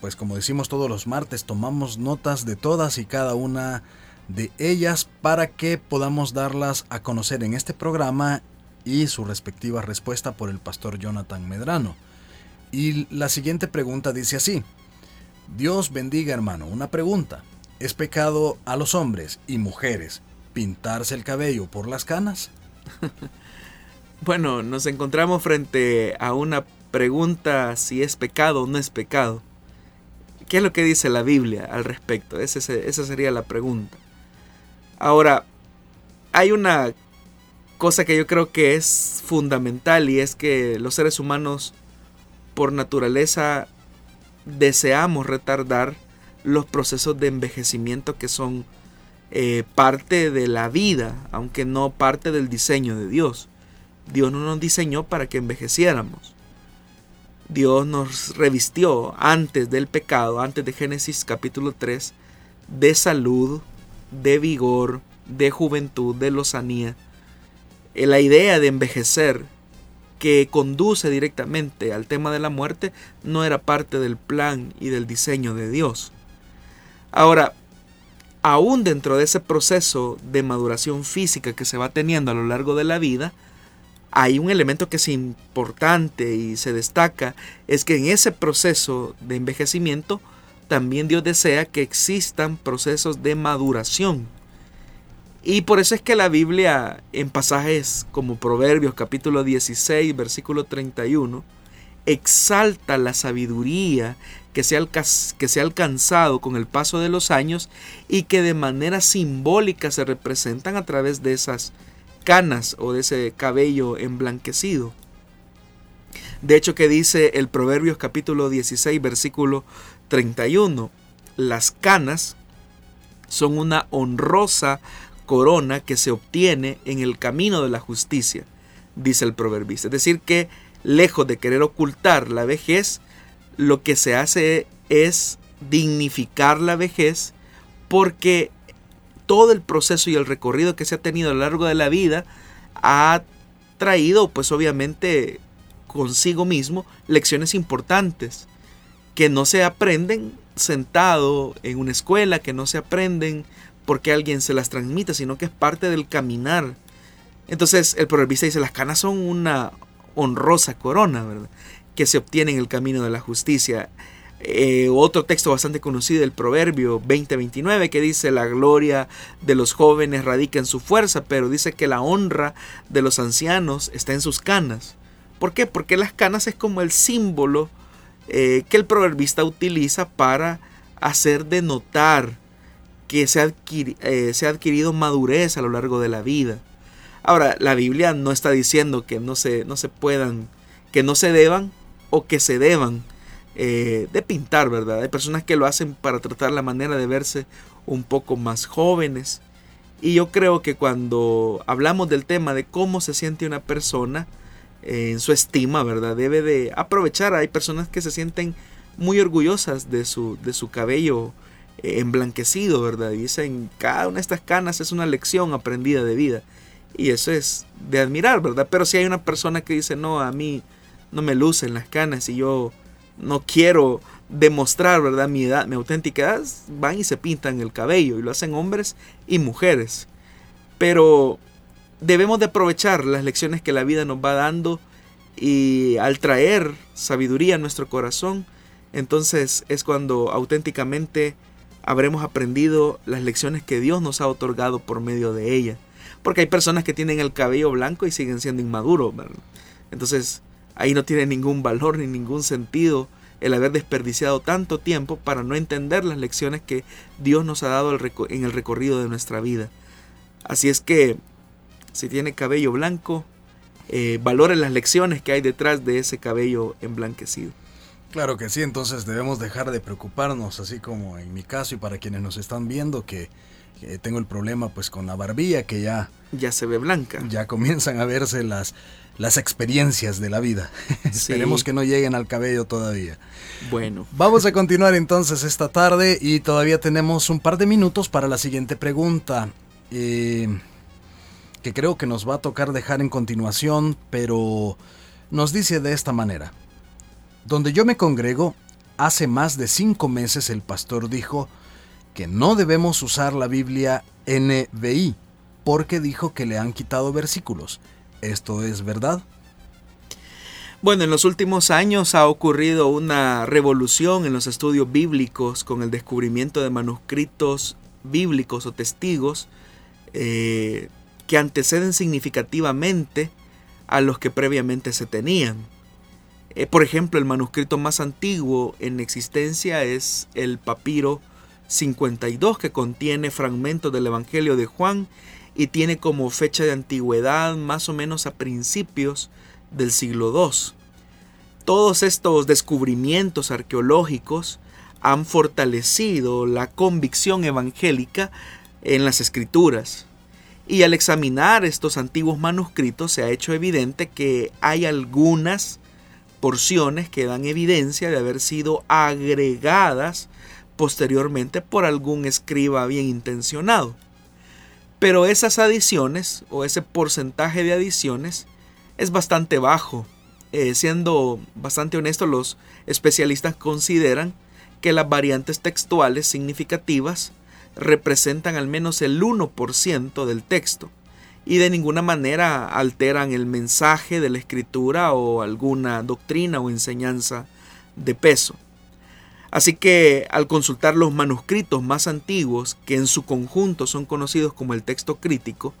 pues como decimos todos los martes tomamos notas de todas y cada una de ellas para que podamos darlas a conocer en este programa y su respectiva respuesta por el pastor Jonathan Medrano. Y la siguiente pregunta dice así, Dios bendiga hermano, una pregunta, ¿es pecado a los hombres y mujeres pintarse el cabello por las canas? bueno, nos encontramos frente a una pregunta si es pecado o no es pecado. ¿Qué es lo que dice la Biblia al respecto? esa sería la pregunta. Ahora, hay una cosa que yo creo que es fundamental y es que los seres humanos por naturaleza deseamos retardar los procesos de envejecimiento que son eh, parte de la vida, aunque no parte del diseño de Dios. Dios no nos diseñó para que envejeciéramos. Dios nos revistió antes del pecado, antes de Génesis capítulo 3, de salud, de vigor, de juventud, de lozanía. Eh, la idea de envejecer que conduce directamente al tema de la muerte no era parte del plan y del diseño de Dios. Ahora, aún dentro de ese proceso de maduración física que se va teniendo a lo largo de la vida, hay un elemento que es importante y se destaca, es que en ese proceso de envejecimiento también Dios desea que existan procesos de maduración. Y por eso es que la Biblia en pasajes como Proverbios capítulo 16 versículo 31 exalta la sabiduría que se, que se ha alcanzado con el paso de los años y que de manera simbólica se representan a través de esas canas o de ese cabello emblanquecido. De hecho que dice el Proverbios capítulo 16 versículo 31, las canas son una honrosa corona que se obtiene en el camino de la justicia, dice el proverbista. Es decir, que lejos de querer ocultar la vejez, lo que se hace es dignificar la vejez porque todo el proceso y el recorrido que se ha tenido a lo largo de la vida ha traído pues obviamente consigo mismo lecciones importantes que no se aprenden sentado en una escuela, que no se aprenden porque alguien se las transmite, sino que es parte del caminar. Entonces el proverbista dice, las canas son una honrosa corona, ¿verdad? que se obtiene en el camino de la justicia. Eh, otro texto bastante conocido, el Proverbio 20:29, que dice, la gloria de los jóvenes radica en su fuerza, pero dice que la honra de los ancianos está en sus canas. ¿Por qué? Porque las canas es como el símbolo eh, que el proverbista utiliza para hacer denotar que se, eh, se ha adquirido madurez a lo largo de la vida. Ahora, la Biblia no está diciendo que no se, no se puedan, que no se deban o que se deban eh, de pintar, ¿verdad? Hay personas que lo hacen para tratar la manera de verse un poco más jóvenes. Y yo creo que cuando hablamos del tema de cómo se siente una persona eh, en su estima, ¿verdad? Debe de aprovechar. Hay personas que se sienten muy orgullosas de su, de su cabello emblanquecido, ¿verdad? Y dicen, cada una de estas canas es una lección aprendida de vida. Y eso es de admirar, ¿verdad? Pero si hay una persona que dice, no, a mí no me lucen las canas y yo no quiero demostrar, ¿verdad? Mi edad, mi auténtica edad, van y se pintan el cabello y lo hacen hombres y mujeres. Pero debemos de aprovechar las lecciones que la vida nos va dando y al traer sabiduría a nuestro corazón, entonces es cuando auténticamente habremos aprendido las lecciones que Dios nos ha otorgado por medio de ella. Porque hay personas que tienen el cabello blanco y siguen siendo inmaduros. Entonces ahí no tiene ningún valor ni ningún sentido el haber desperdiciado tanto tiempo para no entender las lecciones que Dios nos ha dado en el recorrido de nuestra vida. Así es que si tiene cabello blanco, eh, valoren las lecciones que hay detrás de ese cabello emblanquecido. Claro que sí, entonces debemos dejar de preocuparnos, así como en mi caso y para quienes nos están viendo, que, tengo el problema pues con la barbilla que ya... Ya se ve blanca. Ya comienzan a verse las, las experiencias de la vida. Esperemos que no lleguen al cabello todavía. Bueno. Vamos a continuar entonces esta tarde y todavía tenemos un par de minutos para la siguiente pregunta. Eh, que creo que nos va a tocar dejar en continuación, pero nos dice de esta manera. Donde yo me congrego, hace más de cinco meses el pastor dijo que no debemos usar la Biblia NBI, porque dijo que le han quitado versículos. ¿Esto es verdad? Bueno, en los últimos años ha ocurrido una revolución en los estudios bíblicos con el descubrimiento de manuscritos bíblicos o testigos eh, que anteceden significativamente a los que previamente se tenían. Eh, por ejemplo, el manuscrito más antiguo en existencia es el papiro 52 que contiene fragmentos del Evangelio de Juan y tiene como fecha de antigüedad más o menos a principios del siglo II. Todos estos descubrimientos arqueológicos han fortalecido la convicción evangélica en las escrituras. Y al examinar estos antiguos manuscritos se ha hecho evidente que hay algunas porciones que dan evidencia de haber sido agregadas posteriormente por algún escriba bien intencionado. Pero esas adiciones o ese porcentaje de adiciones es bastante bajo. Eh, siendo bastante honesto, los especialistas consideran que las variantes textuales significativas representan al menos el 1% del texto y de ninguna manera alteran el mensaje de la escritura o alguna doctrina o enseñanza de peso. Así que al consultar los manuscritos más antiguos, que en su conjunto son conocidos como el texto crítico,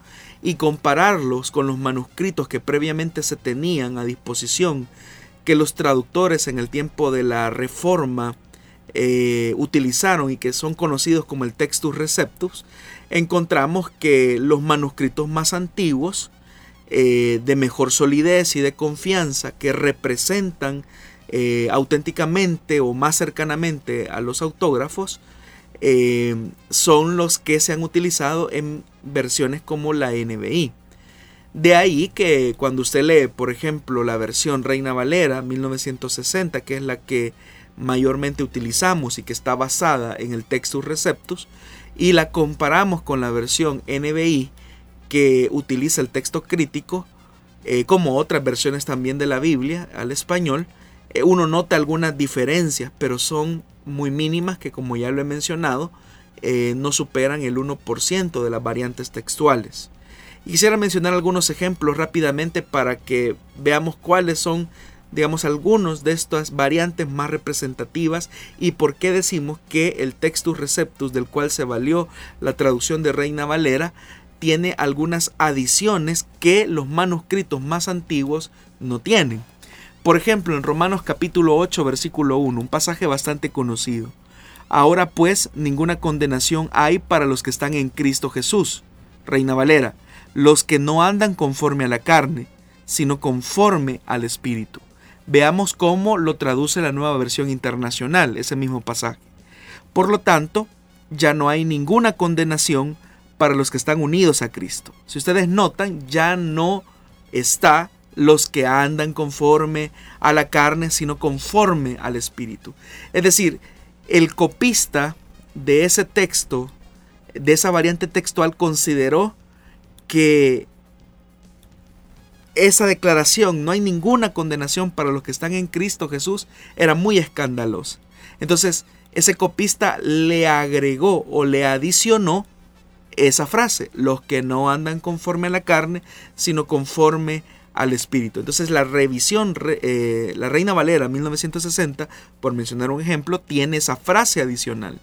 y compararlos con los manuscritos que previamente se tenían a disposición, que los traductores en el tiempo de la Reforma eh, utilizaron y que son conocidos como el Textus Receptus, encontramos que los manuscritos más antiguos, eh, de mejor solidez y de confianza, que representan eh, auténticamente o más cercanamente a los autógrafos, son los que se han utilizado en versiones como la NBI. De ahí que cuando usted lee, por ejemplo, la versión Reina Valera 1960, que es la que mayormente utilizamos y que está basada en el Textus Receptus y la comparamos con la versión NBI que utiliza el texto crítico eh, como otras versiones también de la Biblia al español, eh, uno nota algunas diferencias, pero son muy mínimas que como ya lo he mencionado, eh, no superan el 1% de las variantes textuales. Quisiera mencionar algunos ejemplos rápidamente para que veamos cuáles son digamos, algunos de estas variantes más representativas y por qué decimos que el Textus Receptus del cual se valió la traducción de Reina Valera tiene algunas adiciones que los manuscritos más antiguos no tienen. Por ejemplo, en Romanos capítulo 8, versículo 1, un pasaje bastante conocido. Ahora pues ninguna condenación hay para los que están en Cristo Jesús. Reina Valera, los que no andan conforme a la carne, sino conforme al Espíritu. Veamos cómo lo traduce la nueva versión internacional, ese mismo pasaje. Por lo tanto, ya no hay ninguna condenación para los que están unidos a Cristo. Si ustedes notan, ya no está los que andan conforme a la carne, sino conforme al Espíritu. Es decir, el copista de ese texto, de esa variante textual, consideró que esa declaración, no hay ninguna condenación para los que están en Cristo Jesús, era muy escandalosa. Entonces, ese copista le agregó o le adicionó esa frase, los que no andan conforme a la carne, sino conforme al espíritu. Entonces la revisión, eh, la Reina Valera 1960, por mencionar un ejemplo, tiene esa frase adicional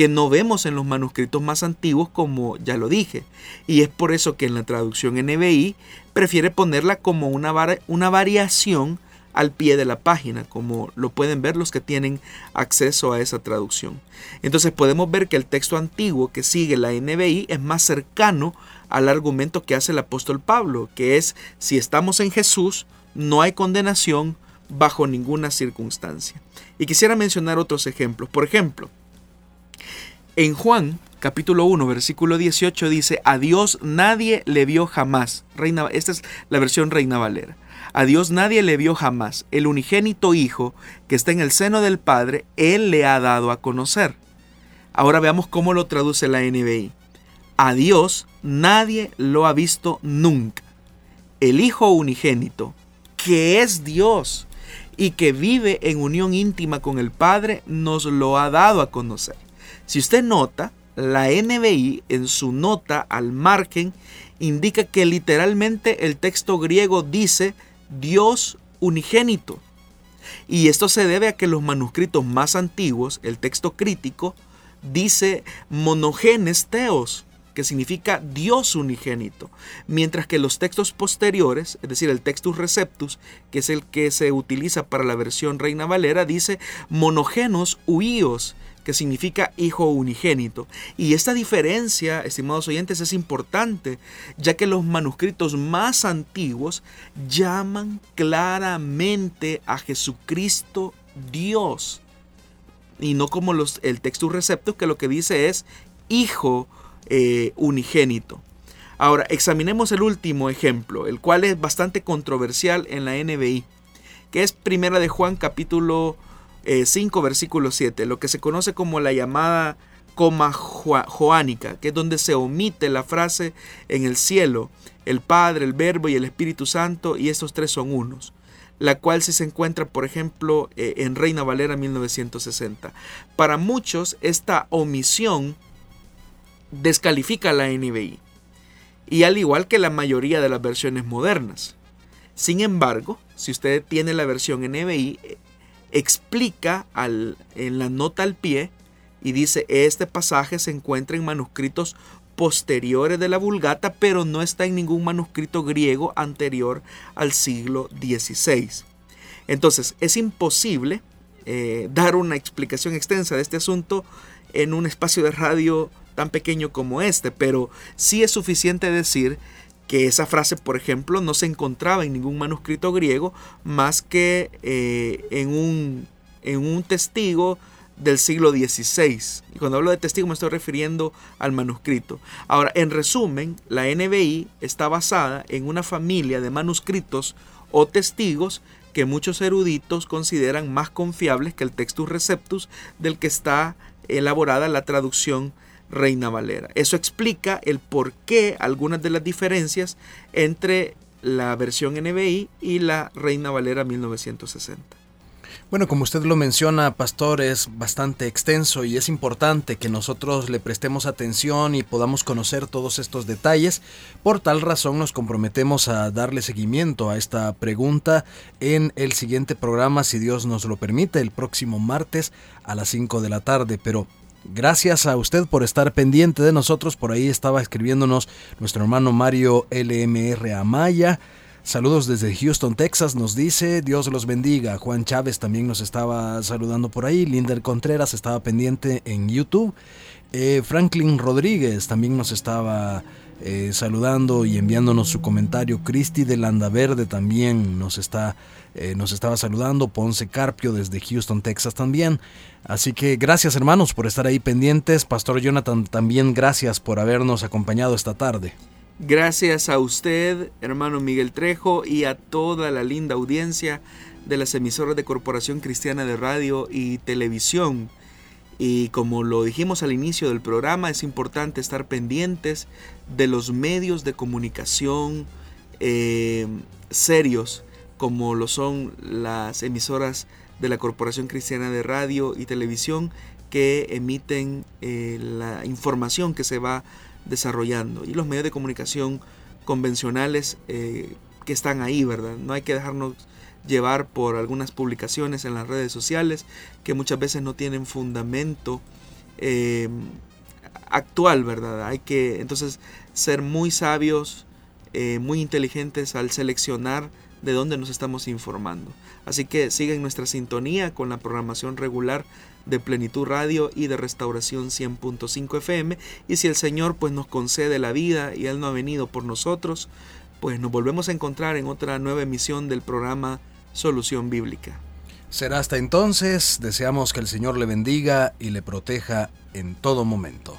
que no vemos en los manuscritos más antiguos como ya lo dije. Y es por eso que en la traducción NBI prefiere ponerla como una, una variación al pie de la página, como lo pueden ver los que tienen acceso a esa traducción. Entonces podemos ver que el texto antiguo que sigue la NBI es más cercano al argumento que hace el apóstol Pablo, que es si estamos en Jesús, no hay condenación bajo ninguna circunstancia. Y quisiera mencionar otros ejemplos. Por ejemplo, en Juan capítulo 1, versículo 18 dice, a Dios nadie le vio jamás. Reina, esta es la versión Reina Valera. A Dios nadie le vio jamás. El unigénito Hijo que está en el seno del Padre, Él le ha dado a conocer. Ahora veamos cómo lo traduce la NBI. A Dios nadie lo ha visto nunca. El Hijo unigénito, que es Dios y que vive en unión íntima con el Padre, nos lo ha dado a conocer. Si usted nota, la NBI en su nota al margen indica que literalmente el texto griego dice Dios unigénito. Y esto se debe a que los manuscritos más antiguos, el texto crítico, dice monogenes teos, que significa Dios unigénito, mientras que los textos posteriores, es decir, el textus receptus, que es el que se utiliza para la versión Reina Valera, dice monogenos huíos, que significa hijo unigénito. Y esta diferencia, estimados oyentes, es importante, ya que los manuscritos más antiguos llaman claramente a Jesucristo Dios. Y no como los, el textus receptus que lo que dice es hijo eh, unigénito. Ahora, examinemos el último ejemplo, el cual es bastante controversial en la NBI, que es Primera de Juan capítulo 5, eh, versículo 7, lo que se conoce como la llamada coma joánica, que es donde se omite la frase en el cielo, el Padre, el Verbo y el Espíritu Santo, y estos tres son unos la cual se encuentra, por ejemplo, eh, en Reina Valera 1960. Para muchos, esta omisión descalifica la NBI, y al igual que la mayoría de las versiones modernas. Sin embargo, si usted tiene la versión NBI, explica al, en la nota al pie y dice, este pasaje se encuentra en manuscritos posteriores de la Vulgata, pero no está en ningún manuscrito griego anterior al siglo XVI. Entonces, es imposible eh, dar una explicación extensa de este asunto en un espacio de radio tan pequeño como este, pero sí es suficiente decir que esa frase, por ejemplo, no se encontraba en ningún manuscrito griego más que eh, en, un, en un testigo del siglo XVI. Y cuando hablo de testigo me estoy refiriendo al manuscrito. Ahora, en resumen, la NBI está basada en una familia de manuscritos o testigos que muchos eruditos consideran más confiables que el Textus Receptus del que está elaborada la traducción Reina Valera. Eso explica el por qué algunas de las diferencias entre la versión NBI y la Reina Valera 1960. Bueno, como usted lo menciona, Pastor, es bastante extenso y es importante que nosotros le prestemos atención y podamos conocer todos estos detalles. Por tal razón nos comprometemos a darle seguimiento a esta pregunta en el siguiente programa, si Dios nos lo permite, el próximo martes a las 5 de la tarde. Pero Gracias a usted por estar pendiente de nosotros. Por ahí estaba escribiéndonos nuestro hermano Mario LMR Amaya. Saludos desde Houston, Texas, nos dice, Dios los bendiga. Juan Chávez también nos estaba saludando por ahí. Linder Contreras estaba pendiente en YouTube. Eh, Franklin Rodríguez también nos estaba eh, saludando y enviándonos su comentario. Cristi de Landaverde también nos, está, eh, nos estaba saludando. Ponce Carpio desde Houston, Texas también. Así que gracias hermanos por estar ahí pendientes. Pastor Jonathan, también gracias por habernos acompañado esta tarde. Gracias a usted, hermano Miguel Trejo, y a toda la linda audiencia de las emisoras de Corporación Cristiana de Radio y Televisión. Y como lo dijimos al inicio del programa, es importante estar pendientes de los medios de comunicación eh, serios, como lo son las emisoras de la Corporación Cristiana de Radio y Televisión que emiten eh, la información que se va desarrollando y los medios de comunicación convencionales eh, que están ahí, ¿verdad? No hay que dejarnos llevar por algunas publicaciones en las redes sociales que muchas veces no tienen fundamento eh, actual, ¿verdad? Hay que entonces ser muy sabios, muy inteligentes al seleccionar de dónde nos estamos informando. Así que sigan nuestra sintonía con la programación regular de Plenitud Radio y de Restauración 100.5 FM. Y si el Señor pues nos concede la vida y Él no ha venido por nosotros, pues nos volvemos a encontrar en otra nueva emisión del programa Solución Bíblica. Será hasta entonces, deseamos que el Señor le bendiga y le proteja en todo momento.